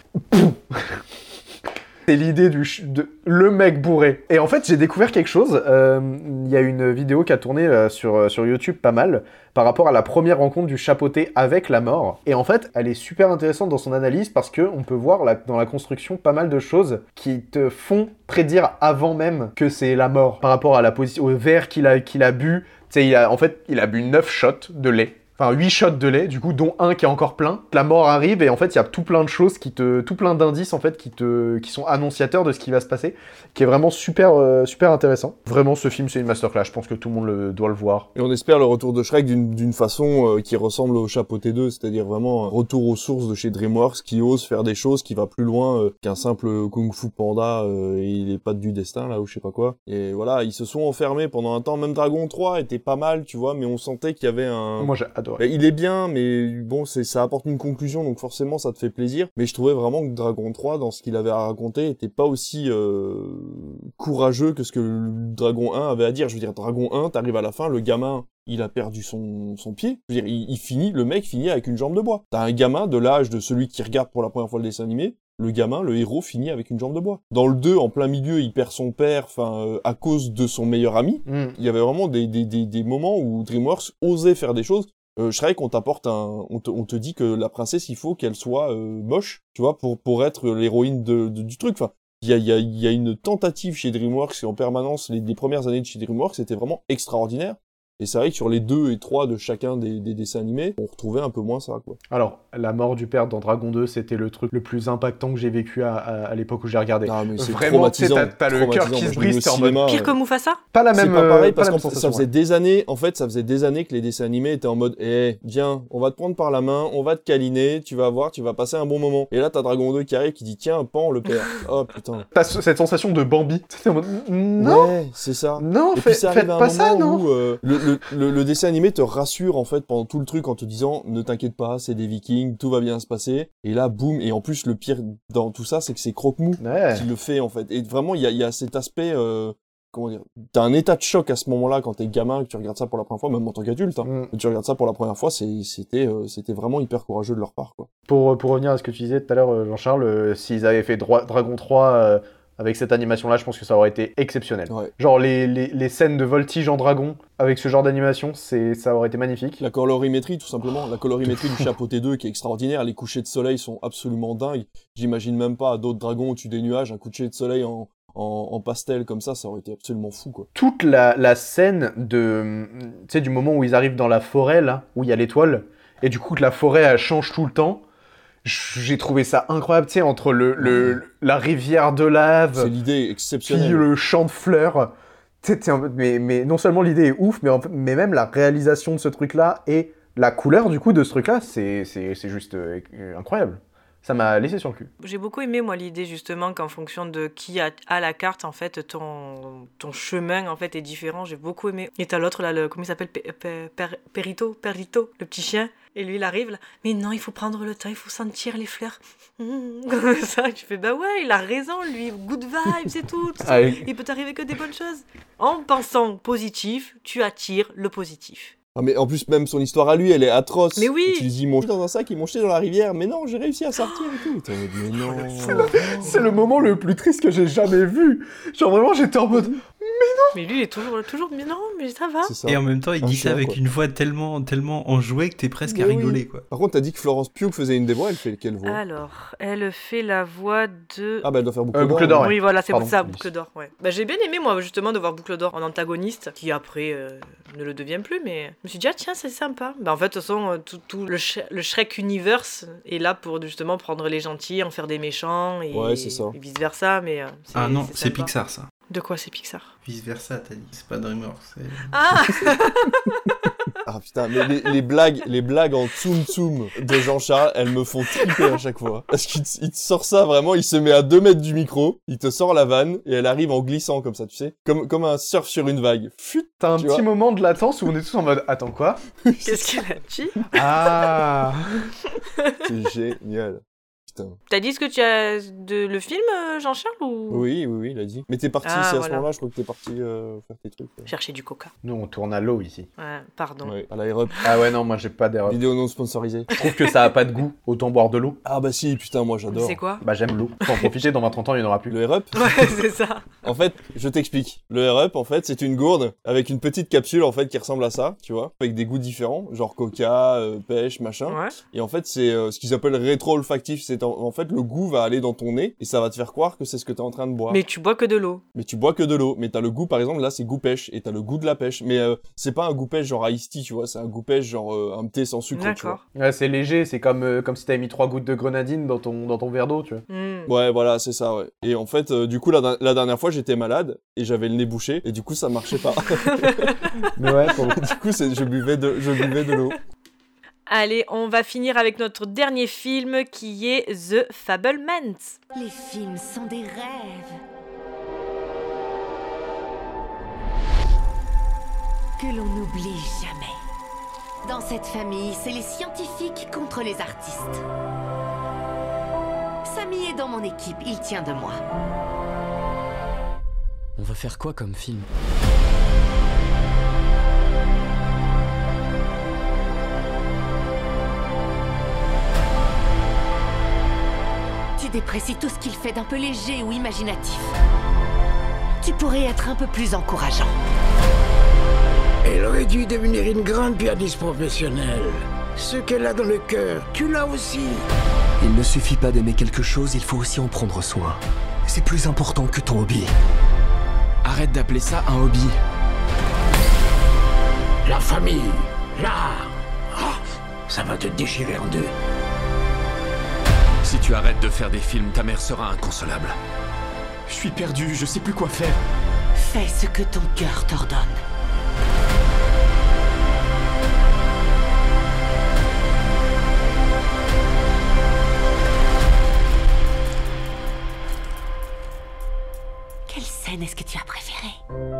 c'est l'idée du de le mec bourré. Et en fait, j'ai découvert quelque chose. euh, Il y a une vidéo qui a tourné euh, sur, euh, sur YouTube pas mal par rapport à la première rencontre du chapeauté avec la mort. Et en fait, elle est super intéressante dans son analyse parce que on peut voir dans la construction pas mal de choses qui te font prédire avant même que c'est la mort par rapport à la position au verre qu'il a qu'il a bu. Tu sais, en fait, il a bu 9 shots de lait. Enfin, 8 shots de lait, du coup, dont un qui est encore plein. La mort arrive et en fait, il y a tout plein de choses qui te, tout plein d'indices en fait qui te, qui sont annonciateurs de ce qui va se passer, qui est vraiment super, euh, super intéressant. Vraiment, ce film, c'est une masterclass. Je pense que tout le monde le, doit le voir. Et on espère le retour de Shrek d'une d'une façon euh, qui ressemble au Chapeauté 2, c'est-à-dire vraiment un retour aux sources de chez DreamWorks qui ose faire des choses qui va plus loin euh, qu'un simple Kung Fu Panda euh, et les pattes du destin là ou je sais pas quoi. Et voilà, ils se sont enfermés pendant un temps. Même Dragon 3 était pas mal, tu vois, mais on sentait qu'il y avait un. Moi, adoré. Bah, il est bien, mais bon, c'est ça apporte une conclusion, donc forcément ça te fait plaisir. Mais je trouvais vraiment que Dragon 3, dans ce qu'il avait à raconter, était pas aussi euh, courageux que ce que le Dragon 1 avait à dire. Je veux dire, Dragon 1, t'arrives à la fin, le gamin, il a perdu son, son pied. Je veux dire, il, il finit, le mec finit avec une jambe de bois. T'as un gamin de l'âge de celui qui regarde pour la première fois le dessin animé. Le gamin, le héros, finit avec une jambe de bois. Dans le 2, en plein milieu, il perd son père, enfin, euh, à cause de son meilleur ami. Mm. Il y avait vraiment des, des, des, des moments où DreamWorks osait faire des choses. Euh, Shrek, on t'apporte un, on te, on te dit que la princesse, il faut qu'elle soit euh, moche, tu vois, pour pour être l'héroïne de, de- du truc. Enfin, il y a, y, a, y a une tentative chez DreamWorks et en permanence, les, les premières années de chez DreamWorks, c'était vraiment extraordinaire. Et c'est vrai que sur les deux et trois de chacun des, des dessins animés, on retrouvait un peu moins ça, quoi. Alors, la mort du père dans Dragon 2, c'était le truc le plus impactant que j'ai vécu à, à- à l'époque où j'ai regardé. Ah, mais c'est Vraiment, tu sais, traumatisant. t'as t'as le cœur qui se brise, t'es en mode. Pire que Mufasa? Pas la même. C'est pas pareil euh, parce même qu'en fait, ça faisait ouais. des années, en fait, ça faisait des années que les dessins animés étaient en mode, eh, viens, on va te prendre par la main, on va te câliner, tu vas voir, tu vas passer un bon moment. Et là, t'as Dragon 2 qui arrive qui dit, tiens, pan, le père. Oh, putain. T'as ce- cette sensation de Bambi. T'es en mode. Non Ouais, c'est ça. Non, Et fait- puis ça faites pas ça, non euh, le, le, dessin animé te rassure en fait pendant tout le truc en te disant ne t'inquiète pas, c'est des Vikings, tout va bien se passer. Et là, boum. Et en plus, le pire dans tout ça, c'est que c'est Croque-Mou Ouais. qui le fait en fait. Et vraiment, il y a, il y a cet aspect. Euh, Comment dire T'as un état de choc à ce moment-là quand t'es gamin, que tu regardes ça pour la première fois, même en tant qu'adulte. Hein. Mm. Tu regardes ça pour la première fois, c'était euh, c'était vraiment hyper courageux de leur part. Quoi. Pour, pour revenir à ce que tu disais tout à l'heure, euh, Jean-Charles, euh, s'ils avaient fait Dragon 3 euh, avec cette animation-là, je pense que ça aurait été exceptionnel. Ouais. Genre les, les, les scènes de voltige en dragon avec ce genre d'animation, c'est ça aurait été magnifique. La colorimétrie, tout simplement. La colorimétrie du chapeau T2 qui est extraordinaire. Les couchers de soleil sont absolument dingues. J'imagine même pas d'autres dragons au-dessus des nuages, un coucher de soleil en, en, en pastel comme ça, ça aurait été absolument fou, quoi. Toute la, la scène de, tu sais, du moment où ils arrivent dans la forêt là, où il y a l'étoile, et du coup que la forêt elle change tout le temps. J'ai trouvé ça incroyable, tu sais, entre le, le- la rivière de lave, C'est l'idée puis exceptionnelle. le champ de fleurs. Tu sais, mais, mais non seulement l'idée est ouf, mais, en mais même la réalisation de ce truc-là et la couleur du coup de ce truc-là, c'est c'est- c'est juste euh, incroyable. Ça m'a laissé sur le cul. J'ai beaucoup aimé moi l'idée justement qu'en fonction de qui a, a la carte en fait ton, ton chemin en fait est différent. J'ai beaucoup aimé. Et t'as l'autre là, le, comment il s'appelle? Pe- Pe- Per- Perito, Perito, le petit chien. Et lui il arrive là. Mais non, il faut prendre le temps, il faut sentir les fleurs. Mmh, Comme ça, tu fais bah ouais, il a raison lui. Good vibes c'est tout. Ah, Il peut t'arriver que des bonnes choses. En pensant positif, tu attires le positif. Ah, mais en plus, même son histoire à lui, elle est atroce. Mais oui. Tu dis, ils m'ont jeté dans un sac, ils m'ont jeté dans la rivière. Mais non, j'ai réussi à sortir et tout. Mais non. C'est le moment le plus triste que j'ai jamais vu. Genre vraiment, j'étais en mode. Mais lui il est toujours, toujours, mais non, mais ça va. Ça. Et en même temps, il Un dit ça avec quoi. une voix tellement, tellement enjouée que t'es presque à Mais oui. rigoler, quoi. Par contre, t'as dit que Florence Pugh faisait une des voix, elle fait quelle voix? Alors, elle fait la voix de. Ah bah elle doit faire boucle Euh, d'or. Boucle d'or, ouais. Oui, voilà, c'est Pardon. ça, Boucle d'Or. Ouais. Bah, j'ai bien aimé, moi, justement, de voir Boucle d'Or en antagoniste, qui après euh, ne le devient plus, mais je me suis dit, ah tiens, c'est sympa. Bah, en fait, de toute façon, euh, tout, tout le, Sh- le Shrek Universe est là pour justement prendre les gentils, en faire des méchants, et, Ouais, vice versa, mais. euh, c'est- Ah non, c'est. Pixar, ça. De quoi c'est Pixar Vice versa, t'as dit. C'est pas DreamWorks. c'est- Ah Ah putain, mais les, les blagues, les blagues en tsum tsum de Jean-Charles, elles me font triper à chaque fois. Parce qu'il te, il te sort ça vraiment, il se met à 2 mètres du micro, il te sort la vanne, et elle arrive en glissant comme ça, tu sais. Comme, comme un surf sur une vague. Fut T'as un Tu petit vois. moment de latence où on est tous en mode attends quoi Qu'est-ce qu'il a dit Ah C'est génial. Putain. T'as dit ce que tu as de le film, euh, Jean-Charles, ou? Oui, oui, oui, il a dit. Mais t'es parti, Ah, c'est à voilà. ce moment-là, je crois que t'es parti euh, faire tes trucs. Chercher du coca. Nous on tourne à l'eau ici. Ouais, pardon. Ouais, à l'aéroport. Ah ouais non moi j'ai pas d'erreur. Vidéo non sponsorisée. Je trouve que ça a pas de goût, autant boire de l'eau. Ah bah si, putain, moi j'adore. C'est quoi? Bah j'aime l'eau. Faut en profiter, dans 20-30 ans il y en aura plus. Le Air-Up Ouais, c'est ça. En fait, je t'explique. Le Air-Up, en fait, c'est une gourde avec une petite capsule, en fait, qui ressemble à ça, tu vois, avec des goûts différents, genre coca, euh, pêche, machin. Ouais. Et en fait, c'est euh, ce qu'ils appellent rétro-olfactif. C'est en, en fait, le goût va aller dans ton nez et ça va te faire croire que c'est ce que t'es en train de boire. Mais tu bois que de l'eau. Mais tu bois que de l'eau. Mais t'as le goût, par exemple, là, c'est goût pêche et t'as le goût de la pêche. Mais euh, c'est pas un goût pêche genre iced tea, tu vois, c'est un goût pêche genre euh, un thé sans sucre, tu vois. D'accord. Ouais c'est léger, c'est comme, euh, comme si t'avais mis trois gouttes de grenadine dans ton, dans ton verre d'eau tu vois. Hmm. Ouais, voilà, c'est ça, ouais. Et en fait, euh, du coup, la, la dernière fois, j'étais malade et j'avais le nez bouché et du coup, ça marchait pas. Mais ouais pour du coup, c'est- je buvais de, je buvais de l'eau. Allez, on va finir avec notre dernier film qui est The Fablemans. Les films sont des rêves. Que l'on n'oublie jamais. Dans cette famille, c'est les scientifiques contre les artistes. Samy est dans mon équipe, il tient de moi. On va faire quoi comme film? Tu déprécies tout ce qu'il fait d'un peu léger ou imaginatif. Tu pourrais être un peu plus encourageant. Elle aurait dû devenir une grande pianiste professionnelle. Ce qu'elle a dans le cœur, tu l'as aussi. Il ne suffit pas d'aimer quelque chose, il faut aussi en prendre soin. C'est plus important que ton hobby. Arrête d'appeler ça un hobby. La famille, l'art. Ah, ça va te déchirer en deux. Si tu arrêtes de faire des films, ta mère sera inconsolable. Je suis perdu, je sais plus quoi faire. Fais ce que ton cœur t'ordonne. Quelle scène est-ce que tu as préférée?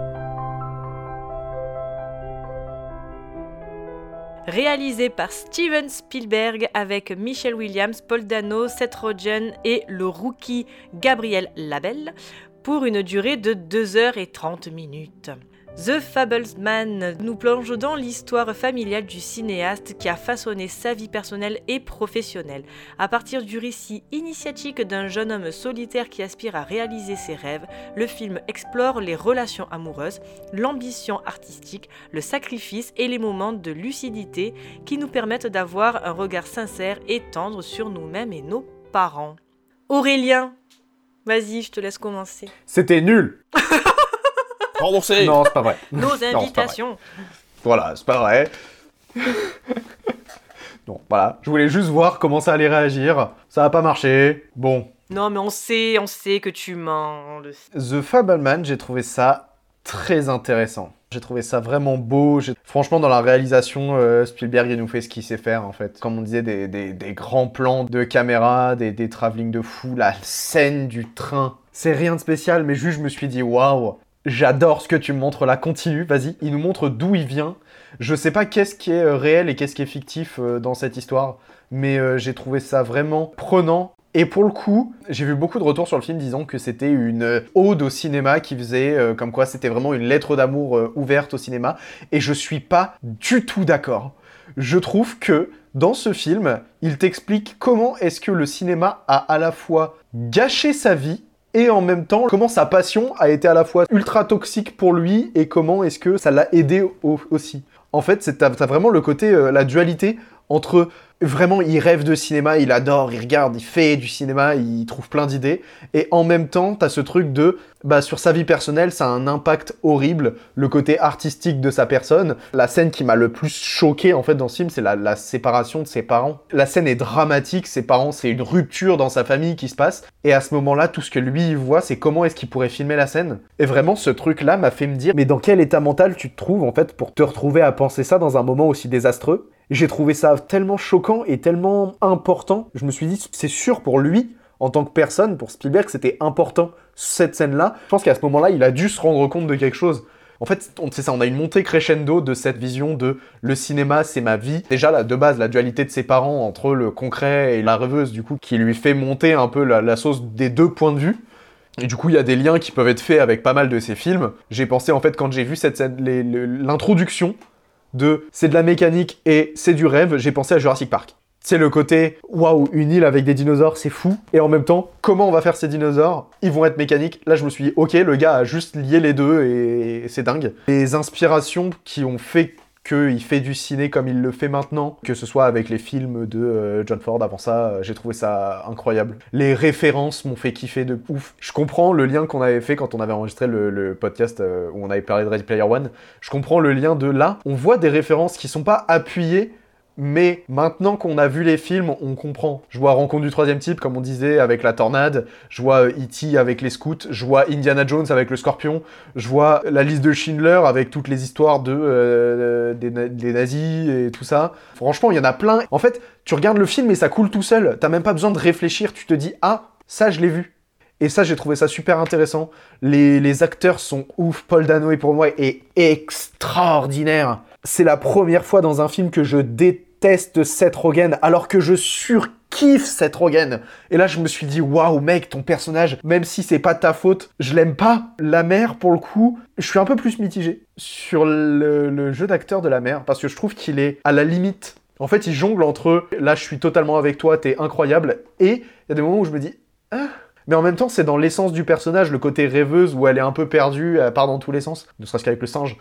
Réalisé par Steven Spielberg avec Michelle Williams, Paul Dano, Seth Rogen et le rookie Gabriel Labelle pour une durée de 2h30 minutes. The Fablesman nous plonge dans l'histoire familiale du cinéaste qui a façonné sa vie personnelle et professionnelle. À partir du récit initiatique d'un jeune homme solitaire qui aspire à réaliser ses rêves, le film explore les relations amoureuses, l'ambition artistique, le sacrifice et les moments de lucidité qui nous permettent d'avoir un regard sincère et tendre sur nous-mêmes et nos parents. Aurélien, vas-y, je te laisse commencer. C'était nul Remboursé Non c'est pas vrai. Nos Non, invitations. Voilà, c'est pas vrai. Donc voilà, je voulais juste voir comment ça allait réagir. Ça a pas marché. Bon. Non, mais on sait, on sait que tu mens. le- The Fableman, j'ai trouvé ça très intéressant. J'ai trouvé ça vraiment beau. J'ai- Franchement, dans la réalisation, euh, Spielberg, il nous fait ce qu'il sait faire, en fait. Comme on disait, des, des- des grands plans de caméra, des, des travelling de fou, la scène du train. C'est rien de spécial, mais juste, je me suis dit, waouh, j'adore ce que tu me montres là. Continue, vas-y. Il nous montre d'où il vient. Je sais pas qu'est-ce qui est euh, réel et qu'est-ce qui est fictif euh, dans cette histoire, mais euh, j'ai trouvé ça vraiment prenant. Et pour le coup, j'ai vu beaucoup de retours sur le film disant que c'était une ode au cinéma qui faisait comme quoi c'était vraiment une lettre d'amour ouverte au cinéma. Et je suis pas du tout d'accord. Je trouve que dans ce film, il t'explique comment est-ce que le cinéma a à la fois gâché sa vie et en même temps comment sa passion a été à la fois ultra toxique pour lui et comment est-ce que ça l'a aidé au- aussi. En fait, t'as vraiment le côté, euh, la dualité entre vraiment il rêve de cinéma, il adore, il regarde, il fait du cinéma, il trouve plein d'idées, et en même temps t'as ce truc de bah sur sa vie personnelle ça a un impact horrible, le côté artistique de sa personne. La scène qui m'a le plus choqué en fait dans ce film c'est la, séparation de ses parents. La scène est dramatique, ses parents c'est une rupture dans sa famille qui se passe, et à ce moment-là tout ce que lui voit c'est comment est-ce qu'il pourrait filmer la scène. Et vraiment ce truc là m'a fait me dire mais dans quel état mental tu te trouves en fait pour te retrouver à penser ça dans un moment aussi désastreux? J'ai trouvé ça tellement choquant et tellement important. Je me suis dit, c'est sûr pour lui, en tant que personne, pour Spielberg, c'était important cette scène-là. Je pense qu'à ce moment-là, il a dû se rendre compte de quelque chose. En fait, c'est ça, on a une montée crescendo de cette vision de le cinéma, c'est ma vie. Déjà, là, de base, la dualité de ses parents entre le concret et la rêveuse, du coup, qui lui fait monter un peu la, sauce des deux points de vue. Et du coup, il y a des liens qui peuvent être faits avec pas mal de ces films. J'ai pensé, en fait, quand j'ai vu cette scène, l'introduction de c'est de la mécanique et c'est du rêve, j'ai pensé à Jurassic Park. C'est le côté waouh, une île avec des dinosaures, c'est fou. Et en même temps, comment on va faire ces dinosaures? Ils vont être mécaniques. Là, je me suis dit, ok, le gars a juste lié les deux et c'est dingue. Les inspirations qui ont fait qu'il fait du ciné comme il le fait maintenant, que ce soit avec les films de euh, John Ford avant ça, euh, j'ai trouvé ça incroyable. Les références m'ont fait kiffer de ouf. Je comprends le lien qu'on avait fait quand on avait enregistré le, podcast euh, où on avait parlé de Ready Player One. Je comprends le lien de là. On voit des références qui sont pas appuyées mais maintenant qu'on a vu les films, on comprend. Je vois Rencontre du troisième type, comme on disait, avec la tornade. Je vois E.T. avec les scouts. Je vois Indiana Jones avec le scorpion. Je vois la liste de Schindler avec toutes les histoires de, euh, des, na- des nazis et tout ça. Franchement, il y en a plein. En fait, tu regardes le film et ça coule tout seul. T'as même pas besoin de réfléchir. Tu te dis, ah, ça, je l'ai vu. Et ça, j'ai trouvé ça super intéressant. Les, les acteurs sont ouf. Paul Dano, pour moi, est extraordinaire. C'est la première fois dans un film que je déteste Seth Rogen, alors que je surkiffe Seth Rogen. Et là, je me suis dit, waouh, mec, ton personnage, même si c'est pas ta faute, je l'aime pas. La mère, pour le coup, je suis un peu plus mitigé sur le, le jeu d'acteur de la mère, parce que je trouve qu'il est à la limite. En fait, il jongle entre là, je suis totalement avec toi, t'es incroyable, et il y a des moments où je me dis, ah, mais en même temps, c'est dans l'essence du personnage, le côté rêveuse où elle est un peu perdue, elle part dans tous les sens, ne serait-ce qu'avec le singe.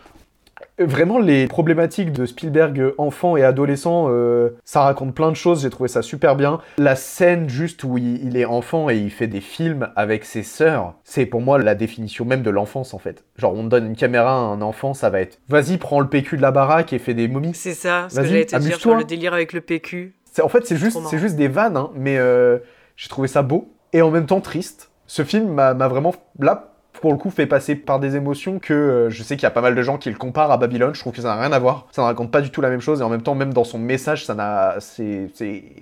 Vraiment, les problématiques de Spielberg euh, enfant et adolescent, euh, ça raconte plein de choses, j'ai trouvé ça super bien. La scène juste où il, il est enfant et il fait des films avec ses sœurs, c'est pour moi la définition même de l'enfance en fait. Genre, on donne une caméra à un enfant, ça va être vas-y, prends le PQ de la baraque et fais des momies. C'est ça, ce que j'allais te dire sur le délire avec le PQ. En fait, c'est juste, juste des vannes, hein, mais euh, j'ai trouvé ça beau et en même temps triste. Ce film m'a m'a vraiment, là, pour le coup, fait passer par des émotions que euh, je sais qu'il y a pas mal de gens qui le comparent à Babylone. Je trouve que ça n'a rien à voir. Ça ne raconte pas du tout la même chose et en même temps, même dans son message, ça n'a, c'est,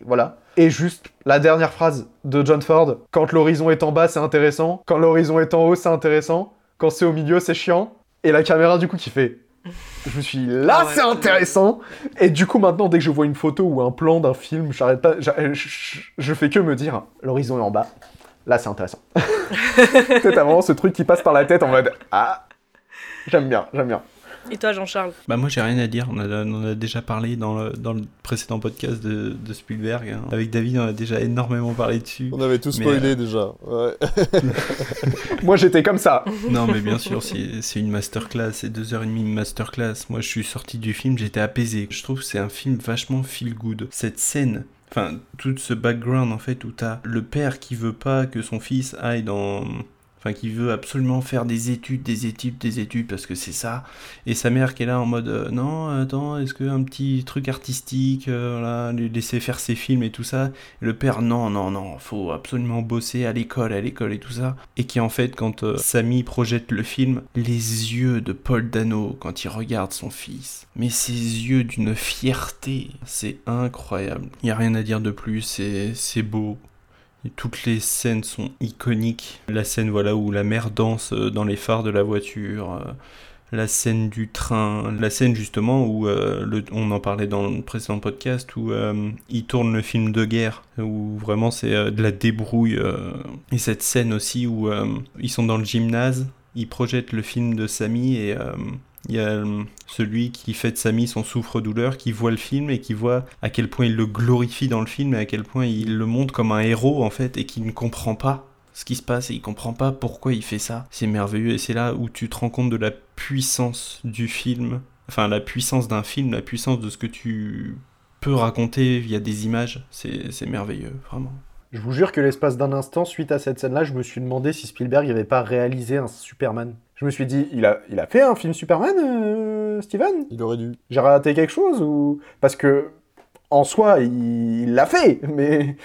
voilà. Et juste la dernière phrase de John Ford quand l'horizon est en bas, c'est intéressant. Quand l'horizon est en haut, c'est intéressant. Quand c'est au milieu, c'est chiant. Et la caméra, du coup, qui fait je me suis dit, là, Ah ouais. c'est intéressant. Et du coup, maintenant, dès que je vois une photo ou un plan d'un film, j'arrête pas, j'a- je, je- je fais que me dire, l'horizon est en bas. Là, c'est intéressant. t'as vraiment ce truc qui passe par la tête en mode, ah, j'aime bien, j'aime bien. Et toi, Jean-Charles? Bah moi j'ai rien à dire, on, a, on a déjà parlé dans le, dans le précédent podcast de, de Spielberg. hein. Avec David on a déjà énormément parlé dessus. On avait tout spoilé euh, déjà. Ouais. Moi, j'étais comme ça. Non mais bien sûr c'est c'est une masterclass, c'est deux heures et demie de masterclass. Moi je suis sorti du film, j'étais apaisé. Je trouve que c'est un film vachement feel good. Cette scène, enfin tout ce background en fait où t'as le père qui veut pas que son fils aille dans... enfin qui veut absolument faire des études, des études, des études parce que c'est ça. Et sa mère qui est là en mode euh, non, attends, est-ce qu'un petit truc artistique, euh, laisser faire ses films et tout ça. Le père non, non, non, faut absolument bosser à l'école, à l'école et tout ça. Et qui en fait quand euh, Samy projette le film, les yeux de Paul Dano quand il regarde son fils, mais ses yeux d'une fierté, c'est incroyable. Il y a rien à dire de plus, c'est beau. Toutes les scènes sont iconiques. La scène voilà où la mère danse euh, dans les phares de la voiture, euh, la scène du train, la scène justement où euh, on en parlait dans le précédent podcast où euh, il tourne le film de guerre où vraiment c'est de la débrouille et cette scène aussi où ils sont dans le gymnase, ils projettent le film de Samy et il y a euh, celui qui fait de Samy son souffre-douleur, qui voit le film et qui voit à quel point il le glorifie dans le film et à quel point il le montre comme un héros en fait et qui ne comprend pas ce qui se passe et il comprend pas pourquoi il fait ça. C'est merveilleux et c'est là où tu te rends compte de la puissance du film, enfin la puissance d'un film, la puissance de ce que tu peux raconter via des images. C'est c'est merveilleux, vraiment. Je vous jure que l'espace d'un instant, suite à cette scène-là, je me suis demandé si Spielberg n'avait pas réalisé un Superman. Je me suis dit, il a, il a fait un film Superman, euh, Steven? Il aurait dû. J'ai raté quelque chose ou Parce que, en soi, il l'a fait, mais...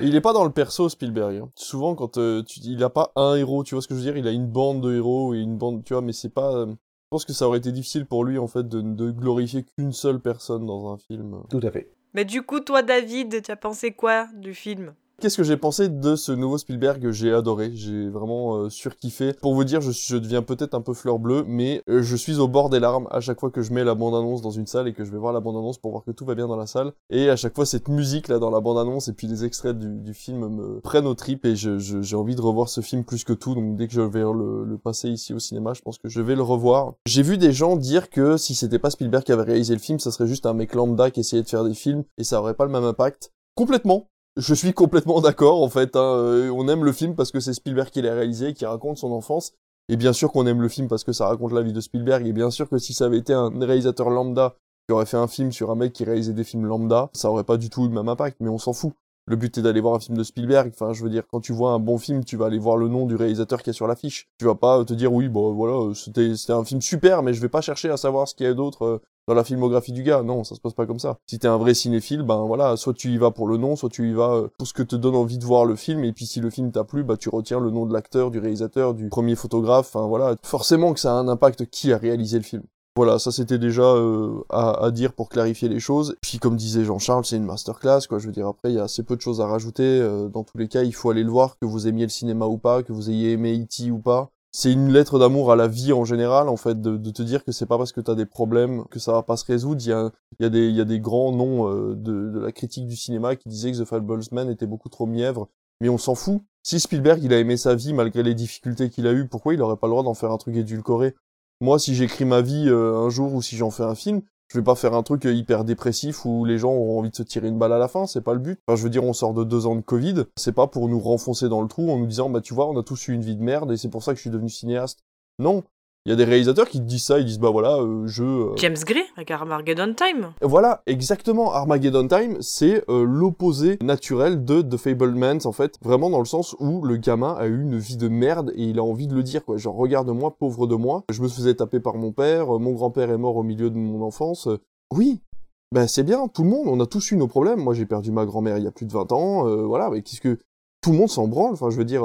Il est pas dans le perso Spielberg. hein. Souvent quand euh, tu il a pas un héros, tu vois ce que je veux dire, il a une bande de héros et une bande, tu vois, mais c'est pas euh, je pense que ça aurait été difficile pour lui en fait de, de glorifier qu'une seule personne dans un film. Tout à fait. Mais du coup, toi, David, tu as pensé quoi du film? Qu'est-ce que j'ai pensé de ce nouveau Spielberg J'ai adoré, j'ai vraiment euh, surkiffé. Pour vous dire, je, deviens peut-être un peu fleur bleue, mais euh, je suis au bord des larmes à chaque fois que je mets la bande-annonce dans une salle et que je vais voir la bande-annonce pour voir que tout va bien dans la salle. Et à chaque fois, cette musique là dans la bande-annonce et puis les extraits du, film me prennent au trip et j'ai envie de revoir ce film plus que tout. Donc dès que je vais le, le passer ici au cinéma, je pense que je vais le revoir. J'ai vu des gens dire que si c'était pas Spielberg qui avait réalisé le film, ça serait juste un mec lambda qui essayait de faire des films et ça aurait pas le même impact. Complètement. Je suis complètement d'accord en fait. hein. Euh, On aime le film parce que c'est Spielberg qui l'a réalisé, qui raconte son enfance. Et bien sûr qu'on aime le film parce que ça raconte la vie de Spielberg. Et bien sûr que si ça avait été un réalisateur lambda qui aurait fait un film sur un mec qui réalisait des films lambda, ça aurait pas du tout eu le même impact. Mais on s'en fout. Le but est d'aller voir un film de Spielberg. Enfin, je veux dire, quand tu vois un bon film, tu vas aller voir le nom du réalisateur qui est sur l'affiche. Tu vas pas te dire oui, bon voilà, euh, c'était c'était un film super, mais je vais pas chercher à savoir ce qu'il y a d'autre euh, dans la filmographie du gars. Non, ça se passe pas comme ça. Si t'es un vrai cinéphile, ben voilà, soit tu y vas pour le nom, soit tu y vas euh, pour ce que te donne envie de voir le film. Et puis si le film t'a plu, bah tu retiens le nom de l'acteur, du réalisateur, du premier photographe. Enfin voilà, forcément que ça a un impact qui a réalisé le film. Voilà, ça c'était déjà euh, à, dire pour clarifier les choses. Puis comme disait Jean-Charles, c'est une masterclass, quoi. Je veux dire, après, il y a assez peu de choses à rajouter. Euh, dans tous les cas, il faut aller le voir, que vous aimiez le cinéma ou pas, que vous ayez aimé E.T. ou pas. C'est une lettre d'amour à la vie en général, en fait, de, te dire que c'est pas parce que t'as des problèmes que ça va pas se résoudre. Il y a, des, grands noms euh, de, de la critique du cinéma qui disaient que The Fablesman était beaucoup trop mièvre. Mais on s'en fout. Si Spielberg, il a aimé sa vie malgré les difficultés qu'il a eues, pourquoi il aurait pas le droit d'en faire un truc édulcoré? Moi, si j'écris ma vie euh, un jour ou si j'en fais un film, je vais pas faire un truc euh, hyper dépressif où les gens auront envie de se tirer une balle à la fin, c'est pas le but. Enfin, je veux dire, on sort de deux ans de Covid, c'est pas pour nous renfoncer dans le trou en nous disant, bah tu vois, on a tous eu une vie de merde et c'est pour ça que je suis devenu cinéaste. Non. Il y a des réalisateurs qui disent ça, ils disent, bah voilà, euh, je... euh, James Gray avec Armageddon Time. voilà, exactement. Armageddon Time, c'est euh, l'opposé naturel de The Fablemans, en fait. Vraiment dans le sens où le gamin a eu une vie de merde et il a envie de le dire, quoi. Genre, regarde-moi, pauvre de moi. Je me faisais taper par mon père, euh, mon grand-père est mort au milieu de mon enfance. Euh, Oui, ben c'est bien, tout le monde, on a tous eu nos problèmes. Moi, j'ai perdu ma grand-mère il y a plus de 20 ans, euh, voilà, mais qu'est-ce que... Tout le monde s'en branle, enfin, je veux dire...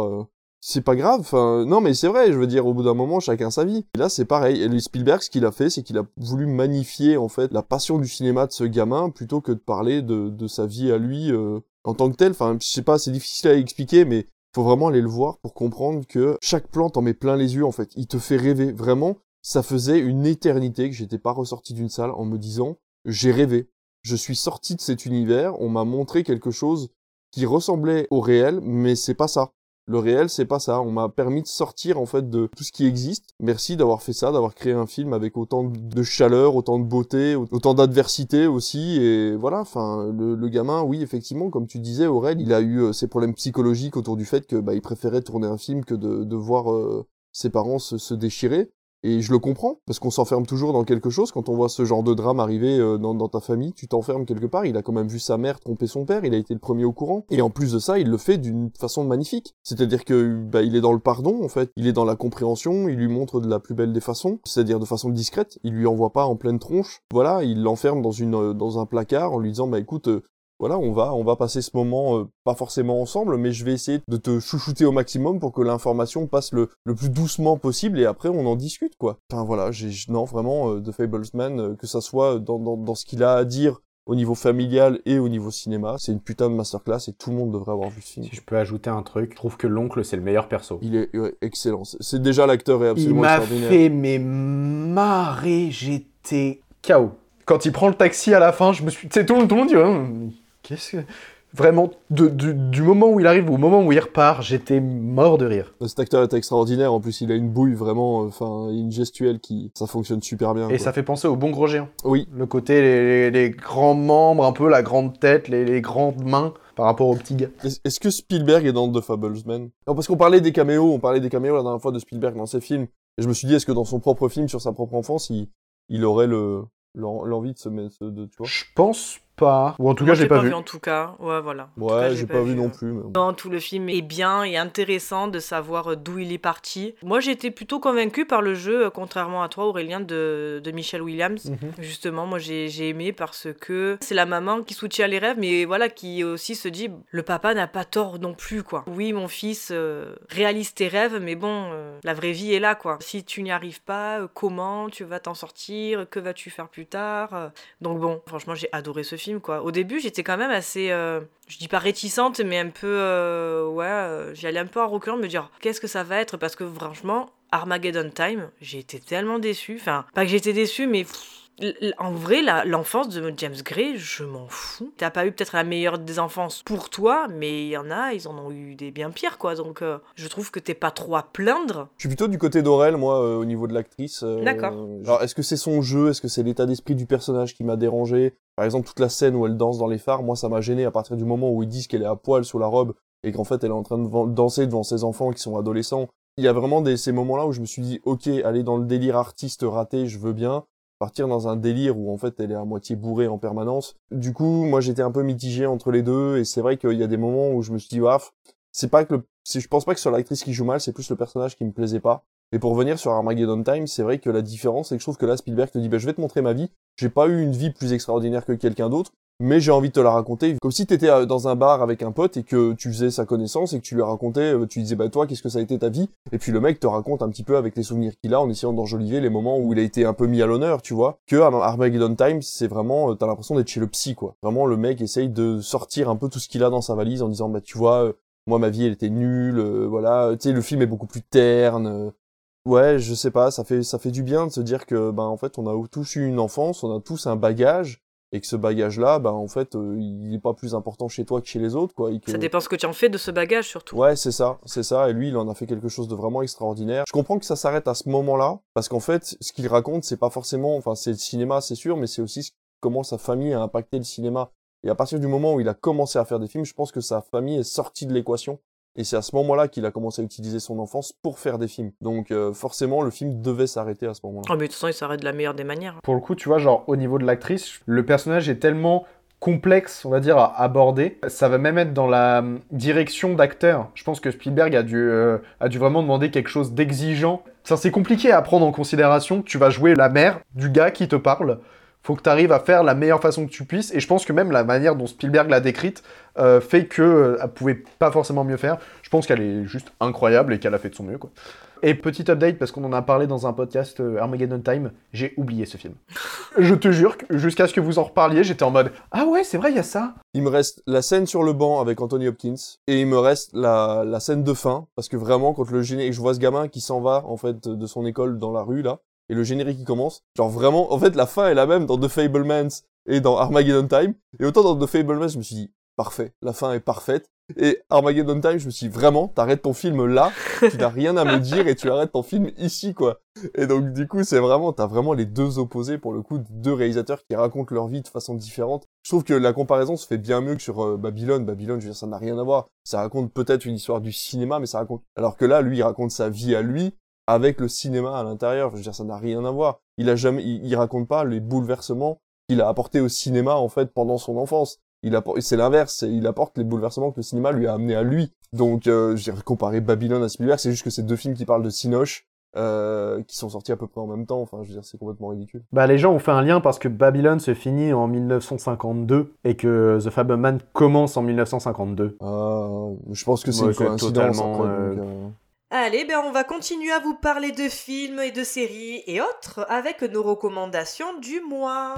c'est pas grave, non mais c'est vrai, je veux dire, au bout d'un moment, chacun sa vie. Là, c'est pareil. Et Spielberg, ce qu'il a fait, c'est qu'il a voulu magnifier, en fait, la passion du cinéma de ce gamin, plutôt que de parler de, de sa vie à lui, euh, en tant que tel. Enfin, je sais pas, c'est difficile à expliquer, mais faut vraiment aller le voir pour comprendre que chaque plan t'en met plein les yeux, en fait. Il te fait rêver. Vraiment, ça faisait une éternité que j'étais pas ressorti d'une salle en me disant, j'ai rêvé. Je suis sorti de cet univers, on m'a montré quelque chose qui ressemblait au réel, mais c'est pas ça. Le réel, c'est pas ça. On m'a permis de sortir en fait de tout ce qui existe. Merci d'avoir fait ça, d'avoir créé un film avec autant de chaleur, autant de beauté, autant d'adversité aussi. Et voilà, enfin, le, gamin, oui, effectivement, comme tu disais, Aurel, il a eu euh, ses problèmes psychologiques autour du fait que bah, il préférait tourner un film que de, de voir euh, ses parents se déchirer. Et je le comprends, parce qu'on s'enferme toujours dans quelque chose. Quand on voit ce genre de drame arriver euh, dans, ta famille, tu t'enfermes quelque part. Il a quand même vu sa mère tromper son père, il a été le premier au courant. Et en plus de ça, il le fait d'une façon magnifique. C'est-à-dire que bah, il est dans le pardon, en fait. Il est dans la compréhension, il lui montre de la plus belle des façons, c'est-à-dire de façon discrète. Il lui envoie pas en pleine tronche. Voilà, il l'enferme dans, euh, dans un placard en lui disant, bah écoute, euh, voilà, on va, on va passer ce moment euh, pas forcément ensemble, mais je vais essayer de te chouchouter au maximum pour que l'information passe le, le plus doucement possible et après on en discute quoi. Enfin voilà, j'ai non vraiment euh, The Fablesman, euh, que ça soit dans, dans, dans ce qu'il a à dire au niveau familial et au niveau cinéma, c'est une putain de masterclass et tout le monde devrait avoir vu ce film. Si je peux ajouter un truc, je trouve que l'oncle c'est le meilleur perso. Il est ouais, excellent. C'est- C'est déjà l'acteur est Il absolument m'a extraordinaire. fait mais marrer, j'étais KO. Quand il prend le taxi à la fin, je me suis, sais tout, le- tout le monde dit Hum, qu'est-ce que vraiment de- du- du moment où il arrive au moment où il repart, j'étais mort de rire. Cet acteur est extraordinaire. En plus, il a une bouille vraiment, euh, enfin, une gestuelle qui, ça fonctionne super bien. Et quoi. ça fait penser au bon gros géant. Oui. Le côté les, les- les grands membres, un peu la grande tête, les, les grandes mains par rapport au petit gars. Est- Est-ce que Spielberg est dans The Fablesman Non, parce qu'on parlait des caméos, on parlait des caméos la dernière fois de Spielberg dans ses films. Et je me suis dit, est-ce que dans son propre film sur sa propre enfance, il, il aurait le l'en- l'envie de se mettre, de, tu vois? Je pense pas. Ou en tout Moi, cas, j'ai pas, vu. En tout cas, ouais, voilà. En Ouais, j'ai pas, vu non euh. plus. mais. Non, tout le film est bien et intéressant de savoir euh, d'où il est parti. Moi, j'ai été plutôt convaincu par le jeu, euh, contrairement à toi, Aurélien, de, de Michelle Williams. Mhm. Justement, moi, j'ai j'ai aimé parce que c'est la maman qui soutient les rêves, mais voilà, qui aussi se dit le papa n'a pas tort non plus, quoi. Oui, mon fils, euh, réalise tes rêves, mais bon, euh, la vraie vie est là, quoi. Si tu n'y arrives pas, euh, comment tu vas t'en sortir? Que vas-tu faire plus tard? Donc, bon, franchement, j'ai adoré ce film, quoi. Au début, j'étais quand même assez. euh, je dis pas réticente, mais un peu. euh, ouais, euh, j'y allais un peu en reculant de me dire qu'est-ce que ça va être? Parce que franchement, Armageddon Time, j'ai été tellement déçue. Enfin, pas que j'étais déçue, mais. En vrai, l'enfance de James Gray, je m'en fous. T'as pas eu peut-être la meilleure des enfances pour toi, mais il y en a, ils en ont eu des bien pires, quoi. Donc, euh, je trouve que t'es pas trop à plaindre. Je suis plutôt du côté d'Aurel, moi, euh, au niveau de l'actrice. euh, D'accord. Genre, est-ce que c'est son jeu? Est-ce que c'est l'état d'esprit du personnage qui m'a dérangé? Par exemple, toute la scène où elle danse dans les phares, moi, ça m'a gêné à partir du moment où ils disent qu'elle est à poil sous la robe et qu'en fait, elle est en train de danser devant ses enfants qui sont adolescents. Il y a vraiment des, ces moments-là où je me suis dit, ok, aller dans le délire artiste raté, je veux bien. Partir dans un délire où en fait elle est à moitié bourrée en permanence. Du coup, moi j'étais un peu mitigé entre les deux et c'est vrai qu'il y a des moments où je me suis dit, waf, c'est pas que je pense pas que sur l'actrice qui joue mal, c'est plus le personnage qui me plaisait pas. Et pour revenir sur Armageddon Time, c'est vrai que la différence, c'est que je trouve que là, Spielberg te dit, bah, je vais te montrer ma vie. J'ai pas eu une vie plus extraordinaire que quelqu'un d'autre, mais j'ai envie de te la raconter. Comme si t'étais euh, dans un bar avec un pote et que tu faisais sa connaissance et que tu lui racontais, euh, tu disais, bah, toi, qu'est-ce que ça a été ta vie? Et puis le mec te raconte un petit peu avec les souvenirs qu'il a en essayant d'enjoliver les moments où il a été un peu mis à l'honneur, tu vois. Que Ar- Armageddon Time, c'est vraiment, euh, t'as l'impression d'être chez le psy, quoi. Vraiment, le mec essaye de sortir un peu tout ce qu'il a dans sa valise en disant, bah, tu vois, moi, ma vie, elle était nulle, voilà. Tu sais, le film est beaucoup plus terne, Ouais, je sais pas, ça fait ça fait du bien de se dire que ben en fait on a tous eu une enfance, on a tous un bagage et que ce bagage-là, ben en fait euh, il est pas plus important chez toi que chez les autres quoi. et que- Ça dépend ce que tu en fais de ce bagage, surtout. Ouais, c'est ça, c'est ça. Et lui, il en a fait quelque chose de vraiment extraordinaire. Je comprends que ça s'arrête à ce moment-là, parce qu'en fait, ce qu'il raconte, c'est pas forcément, enfin, c'est le cinéma, c'est sûr, mais c'est aussi comment sa famille a impacté le cinéma. Et à partir du moment où il a commencé à faire des films, je pense que sa famille est sortie de l'équation. Et c'est à ce moment-là qu'il a commencé à utiliser son enfance pour faire des films. Donc euh, forcément, le film devait s'arrêter à ce moment-là. Oh, mais de toute façon, il s'arrête de la meilleure des manières. Pour le coup, tu vois, genre au niveau de l'actrice, le personnage est tellement complexe, on va dire, à aborder. Ça va même être dans la hum, direction d'acteur. Je pense que Spielberg a dû, euh, a dû vraiment demander quelque chose d'exigeant. Ça, c'est compliqué à prendre en considération. Tu vas jouer la mère du gars qui te parle. Faut que tu arrives à faire la meilleure façon que tu puisses. Et je pense que même la manière dont Spielberg l'a décrite euh, fait que euh, elle pouvait pas forcément mieux faire. Je pense qu'elle est juste incroyable et qu'elle a fait de son mieux, quoi. Et petit update, parce qu'on en a parlé dans un podcast euh, Armageddon Time, j'ai oublié ce film. Je te jure, que jusqu'à ce que vous en reparliez, j'étais en mode Ah ouais, c'est vrai, il y a ça. Il me reste la scène sur le banc avec Anthony Hopkins et il me reste la, la scène de fin parce que vraiment quand le générique, je vois ce gamin qui s'en va en fait de son école dans la rue là et le générique qui commence, genre vraiment, en fait la fin est la même dans The Fablemans et dans Armageddon Time et autant dans The Fablemans je me suis dit parfait, la fin est parfaite et Armageddon Time je me suis dit vraiment t'arrêtes ton film là, tu n'as rien à me dire et tu arrêtes ton film ici quoi. Et donc du coup c'est vraiment t'as vraiment les deux opposés pour le coup deux réalisateurs qui racontent leur vie de façon différente. Je trouve que la comparaison se fait bien mieux que sur euh, Babylone. Babylone je veux dire ça n'a rien à voir. Ça raconte peut-être une histoire du cinéma mais ça raconte alors que là lui il raconte sa vie à lui avec le cinéma à l'intérieur. Je veux dire, ça n'a rien à voir. Il a jamais, il, il raconte pas les bouleversements qu'il a apportés au cinéma en fait pendant son enfance. Il apporte, c'est l'inverse, il apporte les bouleversements que le cinéma lui a amené à lui. Donc, euh, j'ai comparé Babylone à Spielberg, c'est juste que c'est deux films qui parlent de Cinoche, euh, qui sont sortis à peu près en même temps. Enfin, je veux dire, c'est complètement ridicule. Bah, les gens ont fait un lien parce que Babylone se finit en 1952 et que The Fableman commence en 1952. Euh, je pense que c'est Ouais, une coïncidence. totalement, après, euh, donc, euh, Allez, ben on va continuer à vous parler de films et de séries et autres avec nos recommandations du mois.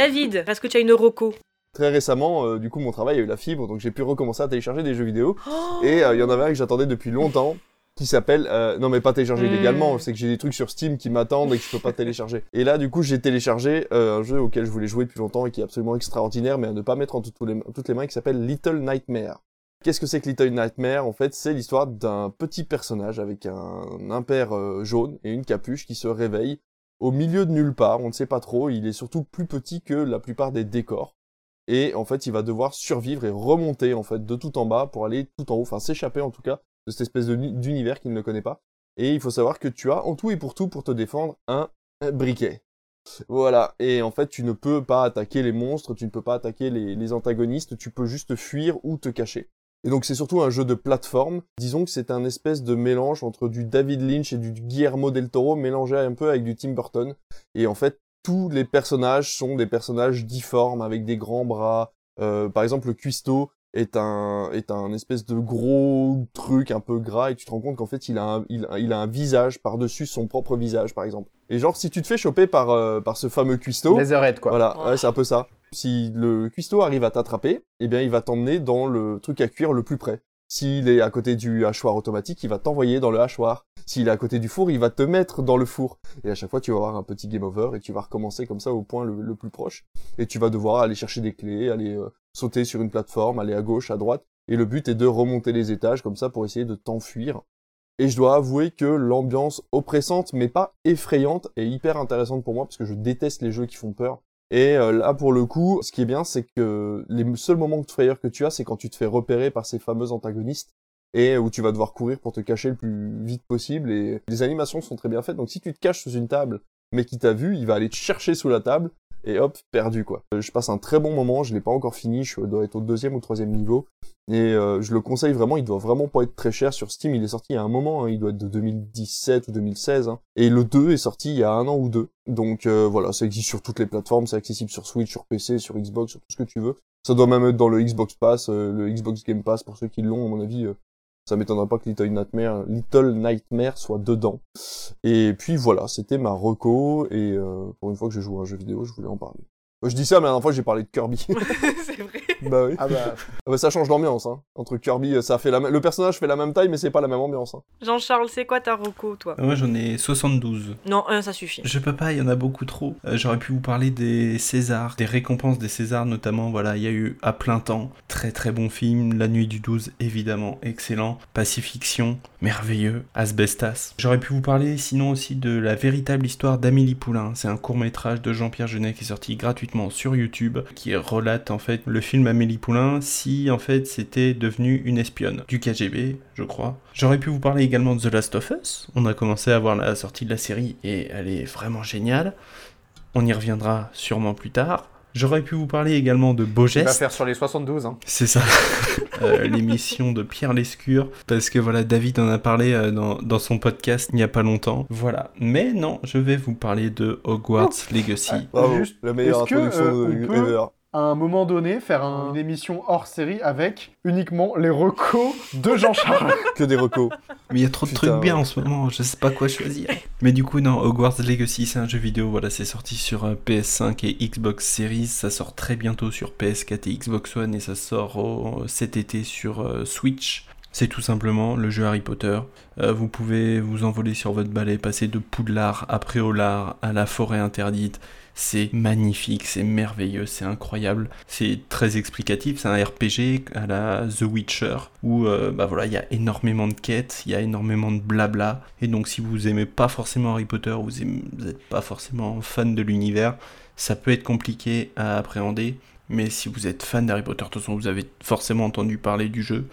David, est-ce que tu as une reco Très récemment, euh, du coup, mon travail a eu la fibre, donc j'ai pu recommencer à télécharger des jeux vidéo. Oh Et euh, il y en avait un que j'attendais depuis longtemps, qui s'appelle... euh, non, mais pas télécharger Mm. illégalement, c'est que j'ai des trucs sur Steam qui m'attendent et que je peux pas télécharger. Et là, du coup, j'ai téléchargé euh, un jeu auquel je voulais jouer depuis longtemps et qui est absolument extraordinaire, mais à ne pas mettre en toutes les, toutes les mains, qui s'appelle Little Nightmare. Qu'est-ce que c'est que Little Nightmare? En fait, c'est l'histoire d'un petit personnage avec un impair euh, jaune et une capuche qui se réveille au milieu de nulle part, on ne sait pas trop, il est surtout plus petit que la plupart des décors. Et en fait, il va devoir survivre et remonter en fait de tout en bas pour aller tout en haut, enfin s'échapper en tout cas de cette espèce d'univers qu'il ne connaît pas. Et il faut savoir que tu as en tout et pour tout pour te défendre un briquet. Voilà, et en fait tu ne peux pas attaquer les monstres, tu ne peux pas attaquer les, les antagonistes, tu peux juste fuir ou te cacher. Et donc c'est surtout un jeu de plateforme. Disons que c'est un espèce de mélange entre du David Lynch et du Guillermo del Toro mélangé un peu avec du Tim Burton. Et en fait, tous les personnages sont des personnages difformes avec des grands bras. Euh, par exemple, le cuistot est un est un espèce de gros truc un peu gras et tu te rends compte qu'en fait il a un, il, a- il a un visage par dessus son propre visage par exemple. Et genre si tu te fais choper par euh, par ce fameux cuistot, Laserhead, quoi. Voilà, ouais, c'est un peu ça. Si le cuistot arrive à t'attraper, eh bien il va t'emmener dans le truc à cuire le plus près. S'il est à côté du hachoir automatique, il va t'envoyer dans le hachoir. S'il est à côté du four, il va te mettre dans le four. Et à chaque fois, tu vas avoir un petit game over et tu vas recommencer comme ça au point le, le plus proche. Et tu vas devoir aller chercher des clés, aller euh, sauter sur une plateforme, aller à gauche, à droite. Et le but est de remonter les étages comme ça pour essayer de t'enfuir. Et je dois avouer que l'ambiance oppressante, mais pas effrayante, est hyper intéressante pour moi parce que je déteste les jeux qui font peur. Et euh, là, pour le coup, ce qui est bien, c'est que les seuls moments de frayeur que tu as, c'est quand tu te fais repérer par ces fameux antagonistes et où tu vas devoir courir pour te cacher le plus vite possible. Et les animations sont très bien faites. Donc si tu te caches sous une table, mais qui t'a vu, il va aller te chercher sous la table et hop, perdu quoi. Euh, Je passe un très bon moment, je l'ai pas encore fini, je dois être au deuxième ou troisième niveau. Et euh, je le conseille vraiment, il doit vraiment pas être très cher sur Steam, il est sorti il y a un moment, hein, il doit être de 2017 ou 2016. hein. Et le 2 est sorti il y a un an ou deux. Donc euh, voilà, ça existe sur toutes les plateformes, c'est accessible sur Switch, sur PC, sur Xbox, sur tout ce que tu veux. Ça doit même être dans le Xbox Pass, euh, le Xbox Game Pass pour ceux qui l'ont, à mon avis. Ça m'étonnerait pas que Little Nightmare, Little Nightmare soit dedans. Et puis voilà, c'était ma reco, et euh, pour une fois que je joue à un jeu vidéo, je voulais en parler. Je dis ça, mais la dernière fois j'ai parlé de Kirby. c'est vrai. Bah oui. Ah bah. Ah bah, ça change l'ambiance, hein. Entre Kirby, euh, ça fait la le personnage fait la même taille, mais c'est pas la même ambiance. Hein. Jean-Charles, c'est quoi ta reco, toi? Moi j'en ai 72. Non, un, ça suffit. Je peux pas, il y en a beaucoup trop. Euh, J'aurais pu vous parler des Césars, des récompenses des Césars notamment. Voilà, il y a eu à plein temps. Très très bon film. La nuit du 12, évidemment, excellent. Pacifiction, merveilleux. Asbestas. J'aurais pu vous parler sinon aussi de la véritable histoire d'Amélie Poulain. C'est un court métrage de Jean-Pierre Jeunet qui est sorti gratuitement sur YouTube, qui relate en fait le film Amélie Poulain si en fait c'était devenu une espionne du KGB, je crois. J'aurais pu vous parler également de The Last of Us. On a commencé à voir la sortie de la série et elle est vraiment géniale. On y reviendra sûrement plus tard. J'aurais pu vous parler également de Beau Il va faire sur les 72, hein. C'est ça. Euh, L'émission de Pierre Lescure. Parce que voilà, David en a parlé euh, dans, dans son podcast il n'y a pas longtemps. Voilà. Mais non, je vais vous parler de Hogwarts Legacy. Bravo, Juste, la meilleure est-ce que, introduction euh, de- peut- ever. À un moment donné, faire un- une émission hors série avec uniquement les recos de Jean-Charles. que des recos. Mais il y a trop de Putain, trucs bien ouais. en ce moment, je sais pas quoi choisir. Mais du coup, non, Hogwarts Legacy, c'est un jeu vidéo, voilà, c'est sorti sur euh, PS5 et Xbox Series, ça sort très bientôt sur PS4 et Xbox One et ça sort au- cet été sur euh, Switch. C'est tout simplement le jeu Harry Potter. Euh, vous pouvez vous envoler sur votre balai, passer de Poudlard à Préolard à la forêt interdite. C'est magnifique, c'est merveilleux, c'est incroyable. C'est très explicatif, c'est un RPG à la The Witcher où euh, bah il y a énormément de quêtes, il y a énormément de blabla. Et donc si vous aimez pas forcément Harry Potter, vous n'êtes pas forcément fan de l'univers, ça peut être compliqué à appréhender. Mais si vous êtes fan d'Harry Potter, de toute façon vous avez forcément entendu parler du jeu.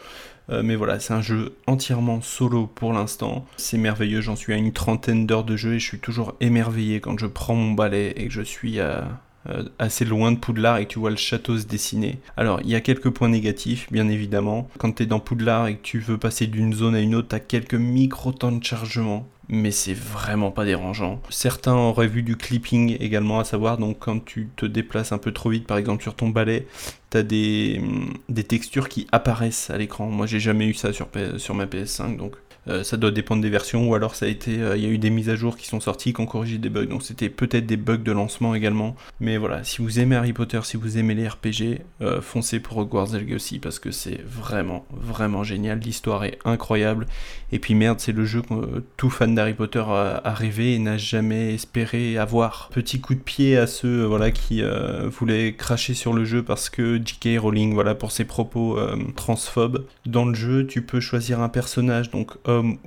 Euh, mais voilà, c'est un jeu entièrement solo pour l'instant. C'est merveilleux, j'en suis à une trentaine d'heures de jeu et je suis toujours émerveillé quand je prends mon balai et que je suis à, euh, assez loin de Poudlard et que tu vois le château se dessiner. Alors, il y a quelques points négatifs, bien évidemment. Quand tu es dans Poudlard et que tu veux passer d'une zone à une autre, tu as quelques micro-temps de chargement mais c'est vraiment pas dérangeant. Certains auraient vu du clipping également, à savoir donc quand tu te déplaces un peu trop vite, par exemple sur ton balai, t'as des, des textures qui apparaissent à l'écran. Moi j'ai jamais eu ça sur, sur ma PS5, donc euh, ça doit dépendre des versions, ou alors ça a été, euh, il y a eu des mises à jour qui sont sorties, qui ont corrigé des bugs, donc c'était peut-être des bugs de lancement également. Mais voilà, si vous aimez Harry Potter, si vous aimez les RPG, euh, foncez pour Hogwarts Legacy parce que c'est vraiment, vraiment génial. L'histoire est incroyable. Et puis merde, c'est le jeu que tout fan d'Harry Potter a, rêvé et n'a jamais espéré avoir. Petit coup de pied à ceux voilà qui voulaient cracher sur le jeu parce que J.K. Rowling, voilà pour ses propos transphobes. Dans le jeu, tu peux choisir un personnage, donc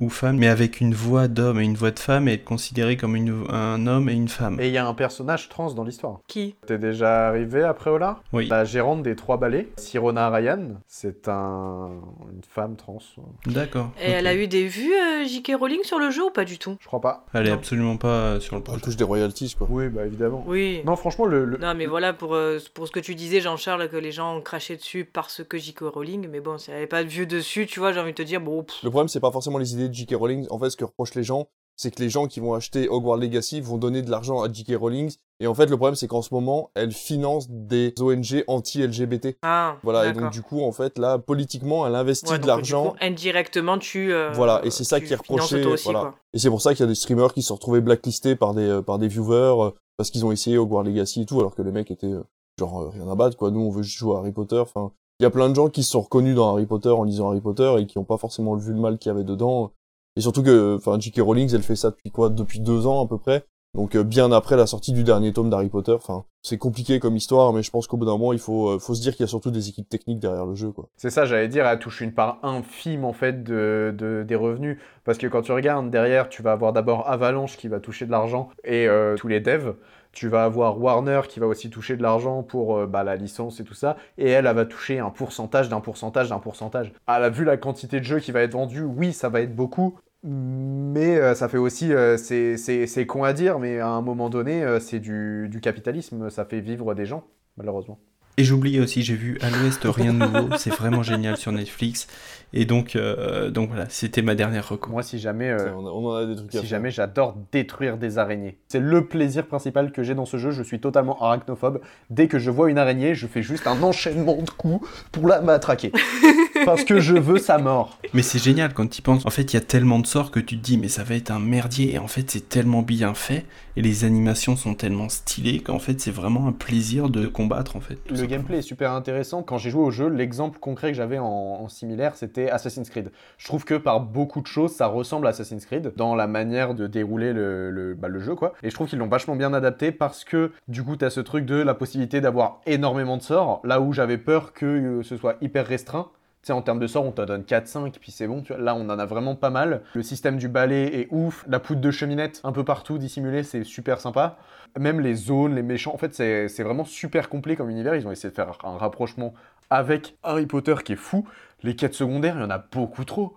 ou femme, mais avec une voix d'homme et une voix de femme et être considéré comme une, un homme et une femme. Et il y a un personnage trans dans l'histoire. Qui? T'es déjà arrivé après Ola? Oui. La gérante des trois ballets, Sirona Ryan, c'est un... une femme trans. D'accord. Et elle a eu des vues, euh, J.K. Rowling, sur le jeu ou pas du tout? Je crois pas. Elle est absolument pas euh, sur le projet. Elle touche des royalties, quoi. Oui, bah évidemment. Oui. Non, franchement, le. Non, mais voilà, pour, euh, pour ce que tu disais, Jean-Charles, que les gens ont craché dessus parce que J.K. Rowling, mais bon, si elle avait pas de vue dessus, tu vois, j'ai envie de te dire, bon. Le problème, c'est pas forcément les idées de J.K. Rowling. En fait, ce que reprochent les gens, c'est que les gens qui vont acheter Hogwarts Legacy vont donner de l'argent à J.K. Rowling. Et en fait, le problème, c'est qu'en ce moment, elle finance des ONG anti-LGBT. Ah, voilà, et donc du coup, en fait, là, politiquement, elle investit ouais, de l'argent. Indirectement, tu. Euh, voilà, et c'est ça qui est reproché. Aussi, voilà. Quoi. Et c'est pour ça qu'il y a des streamers qui se sont retrouvés blacklistés par des, euh, par des viewers euh, parce qu'ils ont essayé Hogwarts Legacy et tout, alors que les mecs étaient euh, genre euh, rien à battre, quoi. Nous, on veut juste jouer à Harry Potter. Enfin, il y a plein de gens qui se sont reconnus dans Harry Potter en lisant Harry Potter et qui n'ont pas forcément vu le mal qu'il y avait dedans. Et surtout que, enfin, J.K. Rowling, elle fait ça depuis quoi? Depuis deux ans à peu près. Donc euh, bien après la sortie du dernier tome d'Harry Potter. Enfin, c'est compliqué comme histoire, mais je pense qu'au bout d'un moment, il faut, euh, faut se dire qu'il y a surtout des équipes techniques derrière le jeu, quoi. C'est ça, j'allais dire, elle touche une part infime en fait de, de, des revenus, parce que quand tu regardes derrière, tu vas avoir d'abord Avalanche qui va toucher de l'argent et euh, tous les devs. Tu vas avoir Warner qui va aussi toucher de l'argent pour euh, bah, la licence et tout ça. Et elle, elle va toucher un pourcentage d'un pourcentage d'un pourcentage. Elle a vu la quantité de jeux qui va être vendu, oui, ça va être beaucoup. Mais euh, ça fait aussi, euh, c'est con à dire, mais à un moment donné, euh, c'est du, du capitalisme, ça fait vivre des gens, malheureusement. Et j'oubliais aussi, j'ai vu à l'Ouest rien de nouveau, c'est vraiment génial sur Netflix. Et donc, euh, donc voilà, c'était ma dernière recours. Moi, si jamais, euh, on, a, on en a des trucs si jamais j'adore détruire des araignées. C'est le plaisir principal que j'ai dans ce jeu. Je suis totalement arachnophobe. Dès que je vois une araignée, je fais juste un enchaînement de coups pour la matraquer. Parce que je veux sa mort. Mais c'est génial quand tu y penses. En fait, il y a tellement de sorts que tu te dis, mais ça va être un merdier. Et en fait, c'est tellement bien fait. Et les animations sont tellement stylées qu'en fait, c'est vraiment un plaisir de combattre, en fait. Le simplement. gameplay est super intéressant. Quand j'ai joué au jeu, l'exemple concret que j'avais en, en, similaire, c'était Assassin's Creed. Je trouve que par beaucoup de choses, ça ressemble à Assassin's Creed dans la manière de dérouler le, bah, jeu, quoi. Et je trouve qu'ils l'ont vachement bien adapté parce que, du coup, tu as ce truc de la possibilité d'avoir énormément de sorts, là où j'avais peur que euh, ce soit hyper restreint. Tu sais, en termes de sorts, on te donne 4-5, puis c'est bon. Là, on en a vraiment pas mal. Le système du balai est ouf. La poudre de cheminette, un peu partout dissimulée, c'est super sympa. Même les zones, les méchants, en fait, c'est vraiment super complet comme univers. Ils ont essayé de faire un rapprochement avec Harry Potter qui est fou. Les quêtes secondaires, il y en a beaucoup trop.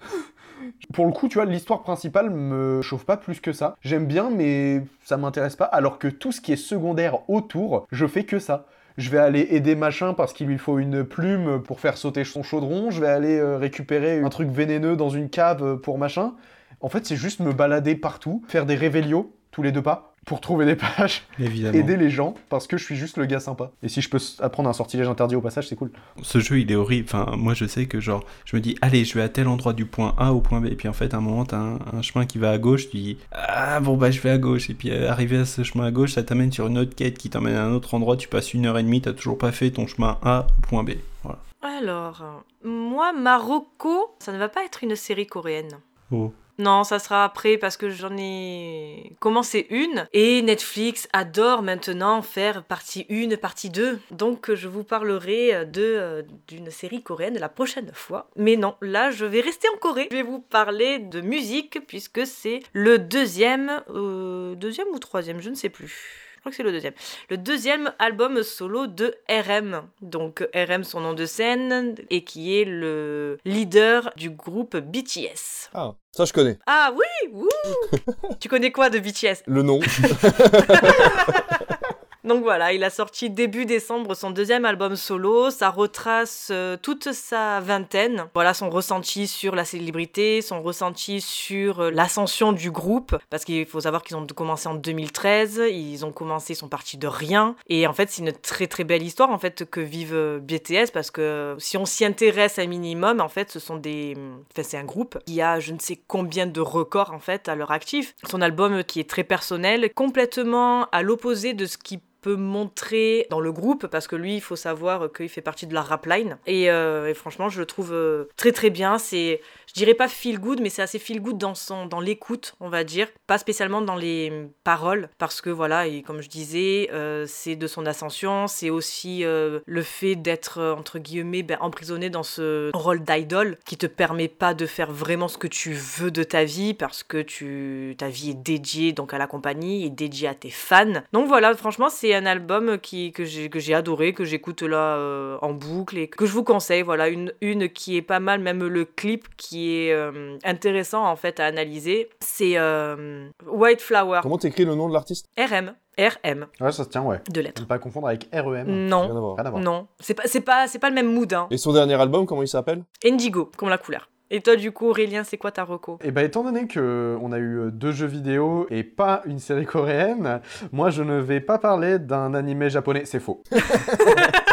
Pour le coup, tu vois, l'histoire principale me chauffe pas plus que ça. J'aime bien, mais ça m'intéresse pas. Alors que tout ce qui est secondaire autour, je fais que ça je vais aller aider machin parce qu'il lui faut une plume pour faire sauter son chaudron, je vais aller euh, récupérer un truc vénéneux dans une cave pour machin. En fait, c'est juste me balader partout, faire des révélios tous les deux pas pour trouver des pages, Évidemment. aider les gens parce que je suis juste le gars sympa. Et si je peux apprendre un sortilège interdit au passage, c'est cool. Ce jeu, il est horrible. Enfin, moi, je sais que genre, je me dis, allez, je vais à tel endroit du point A au point B. Et puis en fait, à un moment, t'as un, un chemin qui va à gauche. Tu dis, ah bon, bah, je vais à gauche. Et puis euh, arrivé à ce chemin à gauche, ça t'amène sur une autre quête qui t'emmène à un autre endroit. Tu passes une heure et demie, t'as toujours pas fait ton chemin A au point B. Voilà. Alors, moi, Marocco, ça ne va pas être une série coréenne. Oh. Non, ça sera après parce que j'en ai commencé une et Netflix adore maintenant faire partie 1, partie 2. Donc je vous parlerai de euh, d'une série coréenne la prochaine fois. Mais non, là je vais rester en Corée. Je vais vous parler de musique puisque c'est le deuxième, euh, deuxième ou troisième, je ne sais plus. Je crois que c'est le deuxième. Le deuxième album solo de RM. Donc RM, son nom de scène, et qui est le leader du groupe BTS. Ah, ça je connais. Ah oui wouh Tu connais quoi de BTS Le nom. Donc voilà, il a sorti début décembre son deuxième album solo. Ça retrace euh, toute sa vingtaine. Voilà son ressenti sur la célébrité, son ressenti sur euh, l'ascension du groupe. Parce qu'il faut savoir qu'ils ont commencé en 2013. Ils ont commencé, ils sont partis de rien. Et en fait, c'est une très très belle histoire en fait que vivent euh, BTS parce que si on s'y intéresse un minimum, en fait, ce sont des, enfin c'est un groupe qui a je ne sais combien de records en fait à leur actif. Son album qui est très personnel, complètement à l'opposé de ce qui montrer dans le groupe parce que lui il faut savoir qu'il fait partie de la rap line. Et, euh, franchement je le trouve euh, très très bien. C'est je dirais pas feel good mais c'est assez feel good dans son dans l'écoute on va dire. Pas spécialement dans les paroles parce que voilà et comme je disais euh, c'est de son ascension c'est aussi euh, le fait d'être euh, entre guillemets ben, emprisonné dans ce rôle d'idole qui te permet pas de faire vraiment ce que tu veux de ta vie parce que tu ta vie est dédiée donc à la compagnie et dédiée à tes fans. Donc voilà franchement c'est un album qui, que j'ai adoré que j'écoute là en boucle et que je vous conseille. Voilà une une qui est pas mal même le clip qui est euh, intéressant en fait à analyser c'est euh, White Flower Comment t'écris le nom de l'artiste? RM RM Ouais, ça se tient, ouais. Deux lettres. Ne pas confondre avec REM. Rien à non voir. Rien à voir. non c'est pas c'est pas c'est pas le même mood hein. Et son dernier album, comment il s'appelle? Indigo comme la couleur et toi du coup Aurélien c'est quoi ta reco? Et bah étant donné que on a eu euh, deux jeux vidéo et pas une série coréenne, moi je ne vais pas parler d'un animé japonais, c'est faux.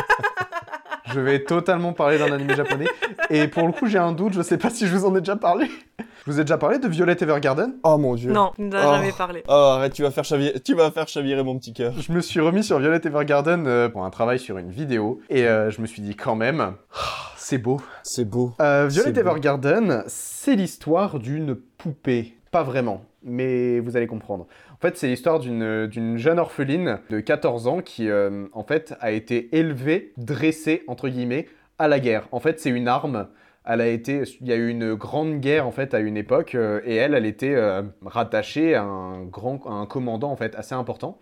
je vais totalement parler d'un animé japonais et pour le coup j'ai un doute, je sais pas si je vous en ai déjà parlé. Je vous ai déjà parlé de Violet Evergarden? Oh mon dieu. non on n'a Oh. jamais parlé Oh, arrête, tu vas faire chavirer, tu vas faire chavirer mon petit cœur. Je me suis remis sur Violet Evergarden euh, pour un travail sur une vidéo et euh, je me suis dit quand même, ah, c'est beau. C'est beau. Euh, Violet C'est beau. Evergarden, c'est l'histoire d'une poupée. Pas vraiment, mais vous allez comprendre. En fait, c'est l'histoire d'une jeune orpheline de 14 ans qui, euh, en fait, a été élevée, dressée, entre guillemets, à la guerre. En fait, c'est une arme. Elle a été, il y a eu une grande guerre en fait à une époque euh, et elle, elle était euh, rattachée à un grand, à un commandant en fait assez important.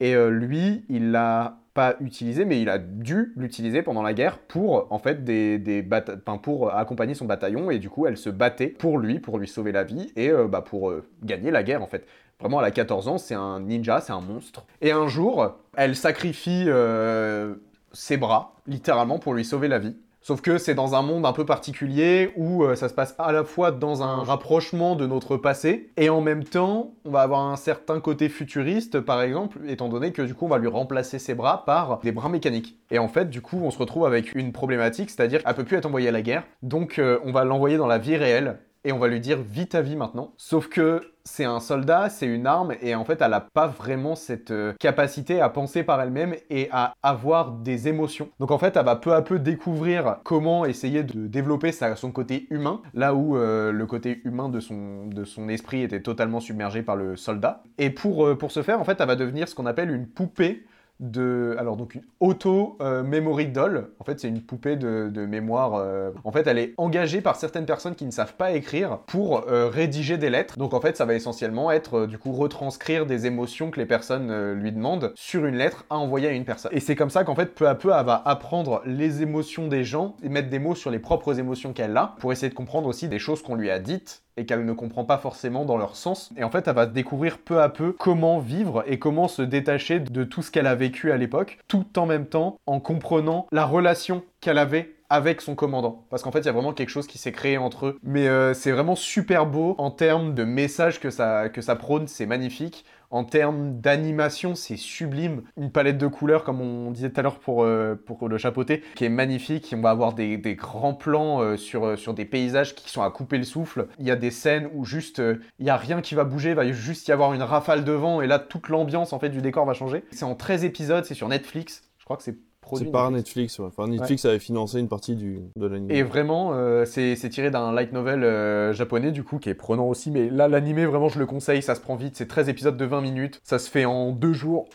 Et lui, il l'a pas utilisé, mais il a dû l'utiliser pendant la guerre pour en fait des, des bata- pour accompagner son bataillon et du coup elle se battait pour lui, pour lui sauver la vie et bah, pour gagner la guerre en fait. Vraiment, elle a 14 ans, c'est un ninja, c'est un monstre. Et un jour, elle sacrifie euh, ses bras, littéralement, pour lui sauver la vie. Sauf que c'est dans un monde un peu particulier où euh, ça se passe à la fois dans un rapprochement de notre passé et en même temps on va avoir un certain côté futuriste par exemple étant donné que du coup on va lui remplacer ses bras par des bras mécaniques. Et en fait du coup on se retrouve avec une problématique c'est-à-dire qu'elle peut plus être envoyée à la guerre donc euh, on va l'envoyer dans la vie réelle et on va lui dire vis ta vie maintenant. Sauf que c'est un soldat, c'est une arme, et en fait, elle n'a pas vraiment cette euh, capacité à penser par elle-même et à avoir des émotions. Donc en fait, elle va peu à peu découvrir comment essayer de développer sa- son côté humain, là où euh, le côté humain de son, de son esprit était totalement submergé par le soldat. Et pour, euh, pour ce faire, en fait, elle va devenir ce qu'on appelle une poupée de alors donc une auto euh, memory doll. En fait c'est une poupée de, de mémoire euh, en fait elle est engagée par certaines personnes qui ne savent pas écrire pour euh, rédiger des lettres. Donc en fait ça va essentiellement être euh, du coup retranscrire des émotions que les personnes euh, lui demandent sur une lettre à envoyer à une personne. Et c'est comme ça qu'en fait peu à peu elle va apprendre les émotions des gens et mettre des mots sur les propres émotions qu'elle a pour essayer de comprendre aussi des choses qu'on lui a dites et qu'elle ne comprend pas forcément dans leur sens. Et en fait, elle va découvrir peu à peu comment vivre et comment se détacher de tout ce qu'elle a vécu à l'époque, tout en même temps en comprenant la relation qu'elle avait avec son commandant. Parce qu'en fait, il y a vraiment quelque chose qui s'est créé entre eux. Mais euh, c'est vraiment super beau en termes de message que ça, que ça prône, c'est magnifique. En termes d'animation, c'est sublime. Une palette de couleurs, comme on disait tout à l'heure pour, euh, le chapeauté, qui est magnifique. On va avoir des, grands plans euh, sur, euh, sur des paysages qui sont à couper le souffle. Il y a des scènes où juste, il y a rien qui va bouger, il va juste y avoir une rafale de vent, et là, toute l'ambiance en fait du décor va changer. C'est en 13 épisodes, c'est sur Netflix. Je crois que c'est produit C'est par Netflix, ouais. Enfin, Netflix avait financé une partie du, de l'anime. Et vraiment, euh, c'est c'est tiré d'un light novel euh, japonais, du coup, qui est prenant aussi. Mais là, l'animé, vraiment, je le conseille, ça se prend vite. C'est 13 épisodes de 20 minutes. Ça se fait en deux jours.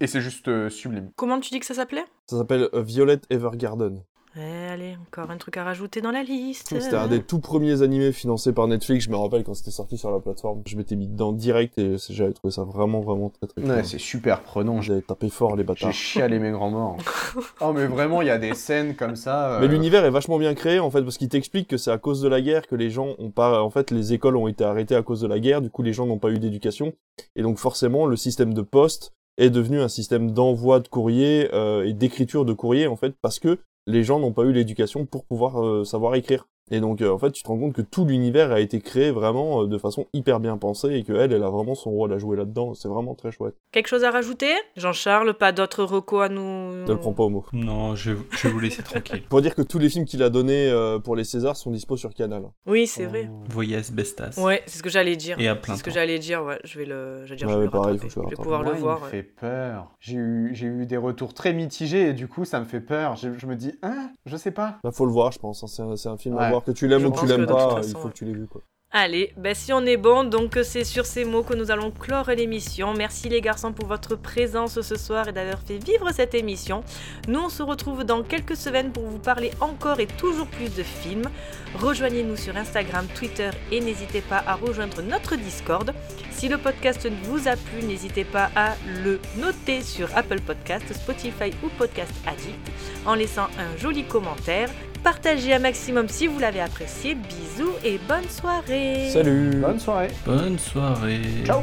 Et c'est juste euh, sublime. Comment tu dis que ça s'appelait? Ça s'appelle Violet Evergarden. Eh, allez, encore un truc à rajouter dans la liste. C'était un des tout premiers animés financés par Netflix. Je me rappelle quand c'était sorti sur la plateforme. Je m'étais mis dedans direct et j'avais trouvé ça vraiment, vraiment très, très Ouais, cool. c'est super prenant. J'avais tapé fort les J'ai bâtards. chialé mes grands morts. oh, mais vraiment, il y a des scènes comme ça. euh, Mais l'univers est vachement bien créé en fait parce qu'il t'explique que c'est à cause de la guerre que les gens ont pas en fait les écoles ont été arrêtées à cause de la guerre du coup les gens n'ont pas eu d'éducation et donc forcément le système de poste est devenu un système d'envoi de courrier euh, et d'écriture de courrier en fait parce que les gens n'ont pas eu l'éducation pour pouvoir euh, savoir écrire et donc euh, en fait tu te rends compte que tout l'univers a été créé vraiment euh, de façon hyper bien pensée et que elle elle a vraiment son rôle à jouer là-dedans c'est vraiment très chouette Quelque chose à rajouter? Jean-Charles, pas d'autres recos à nous ne le prends pas au mot Non, je, je vais vous laisser tranquille. pour dire que tous les films qu'il a donnés euh, pour les Césars sont dispo sur Canal Oui, c'est vrai. Voyez Bestas. Ouais, c'est ce que j'allais dire. Et à C'est plein ce que j'allais dire, ouais. Je vais le, je vais dire, Ouais, je vais pareil, faut que je Je vais pouvoir Moi, le il voir. me ouais. fait peur. J'ai eu, des retours très mitigés et du coup, ça me fait peur. Je, je me dis, hein? Je sais pas. Bah, faut le voir, je pense. hein. C'est un, c'est un film à Ouais. Que tu l'aimes ou que tu l'aimes pas, façon, il faut ouais. que tu l'aies vu, quoi. Allez, ben si on est bon, donc c'est sur ces mots que nous allons clore l'émission. Merci les garçons pour votre présence ce soir et d'avoir fait vivre cette émission. Nous on se retrouve dans quelques semaines pour vous parler encore et toujours plus de films. Rejoignez-nous sur Instagram, Twitter et n'hésitez pas à rejoindre notre Discord. Si le podcast vous a plu, n'hésitez pas à le noter sur Apple Podcast, Spotify ou Podcast Addict en laissant un joli commentaire. Partagez un maximum si vous l'avez apprécié. Bisous et bonne soirée. Salut Bonne soirée. Bonne soirée. Ciao.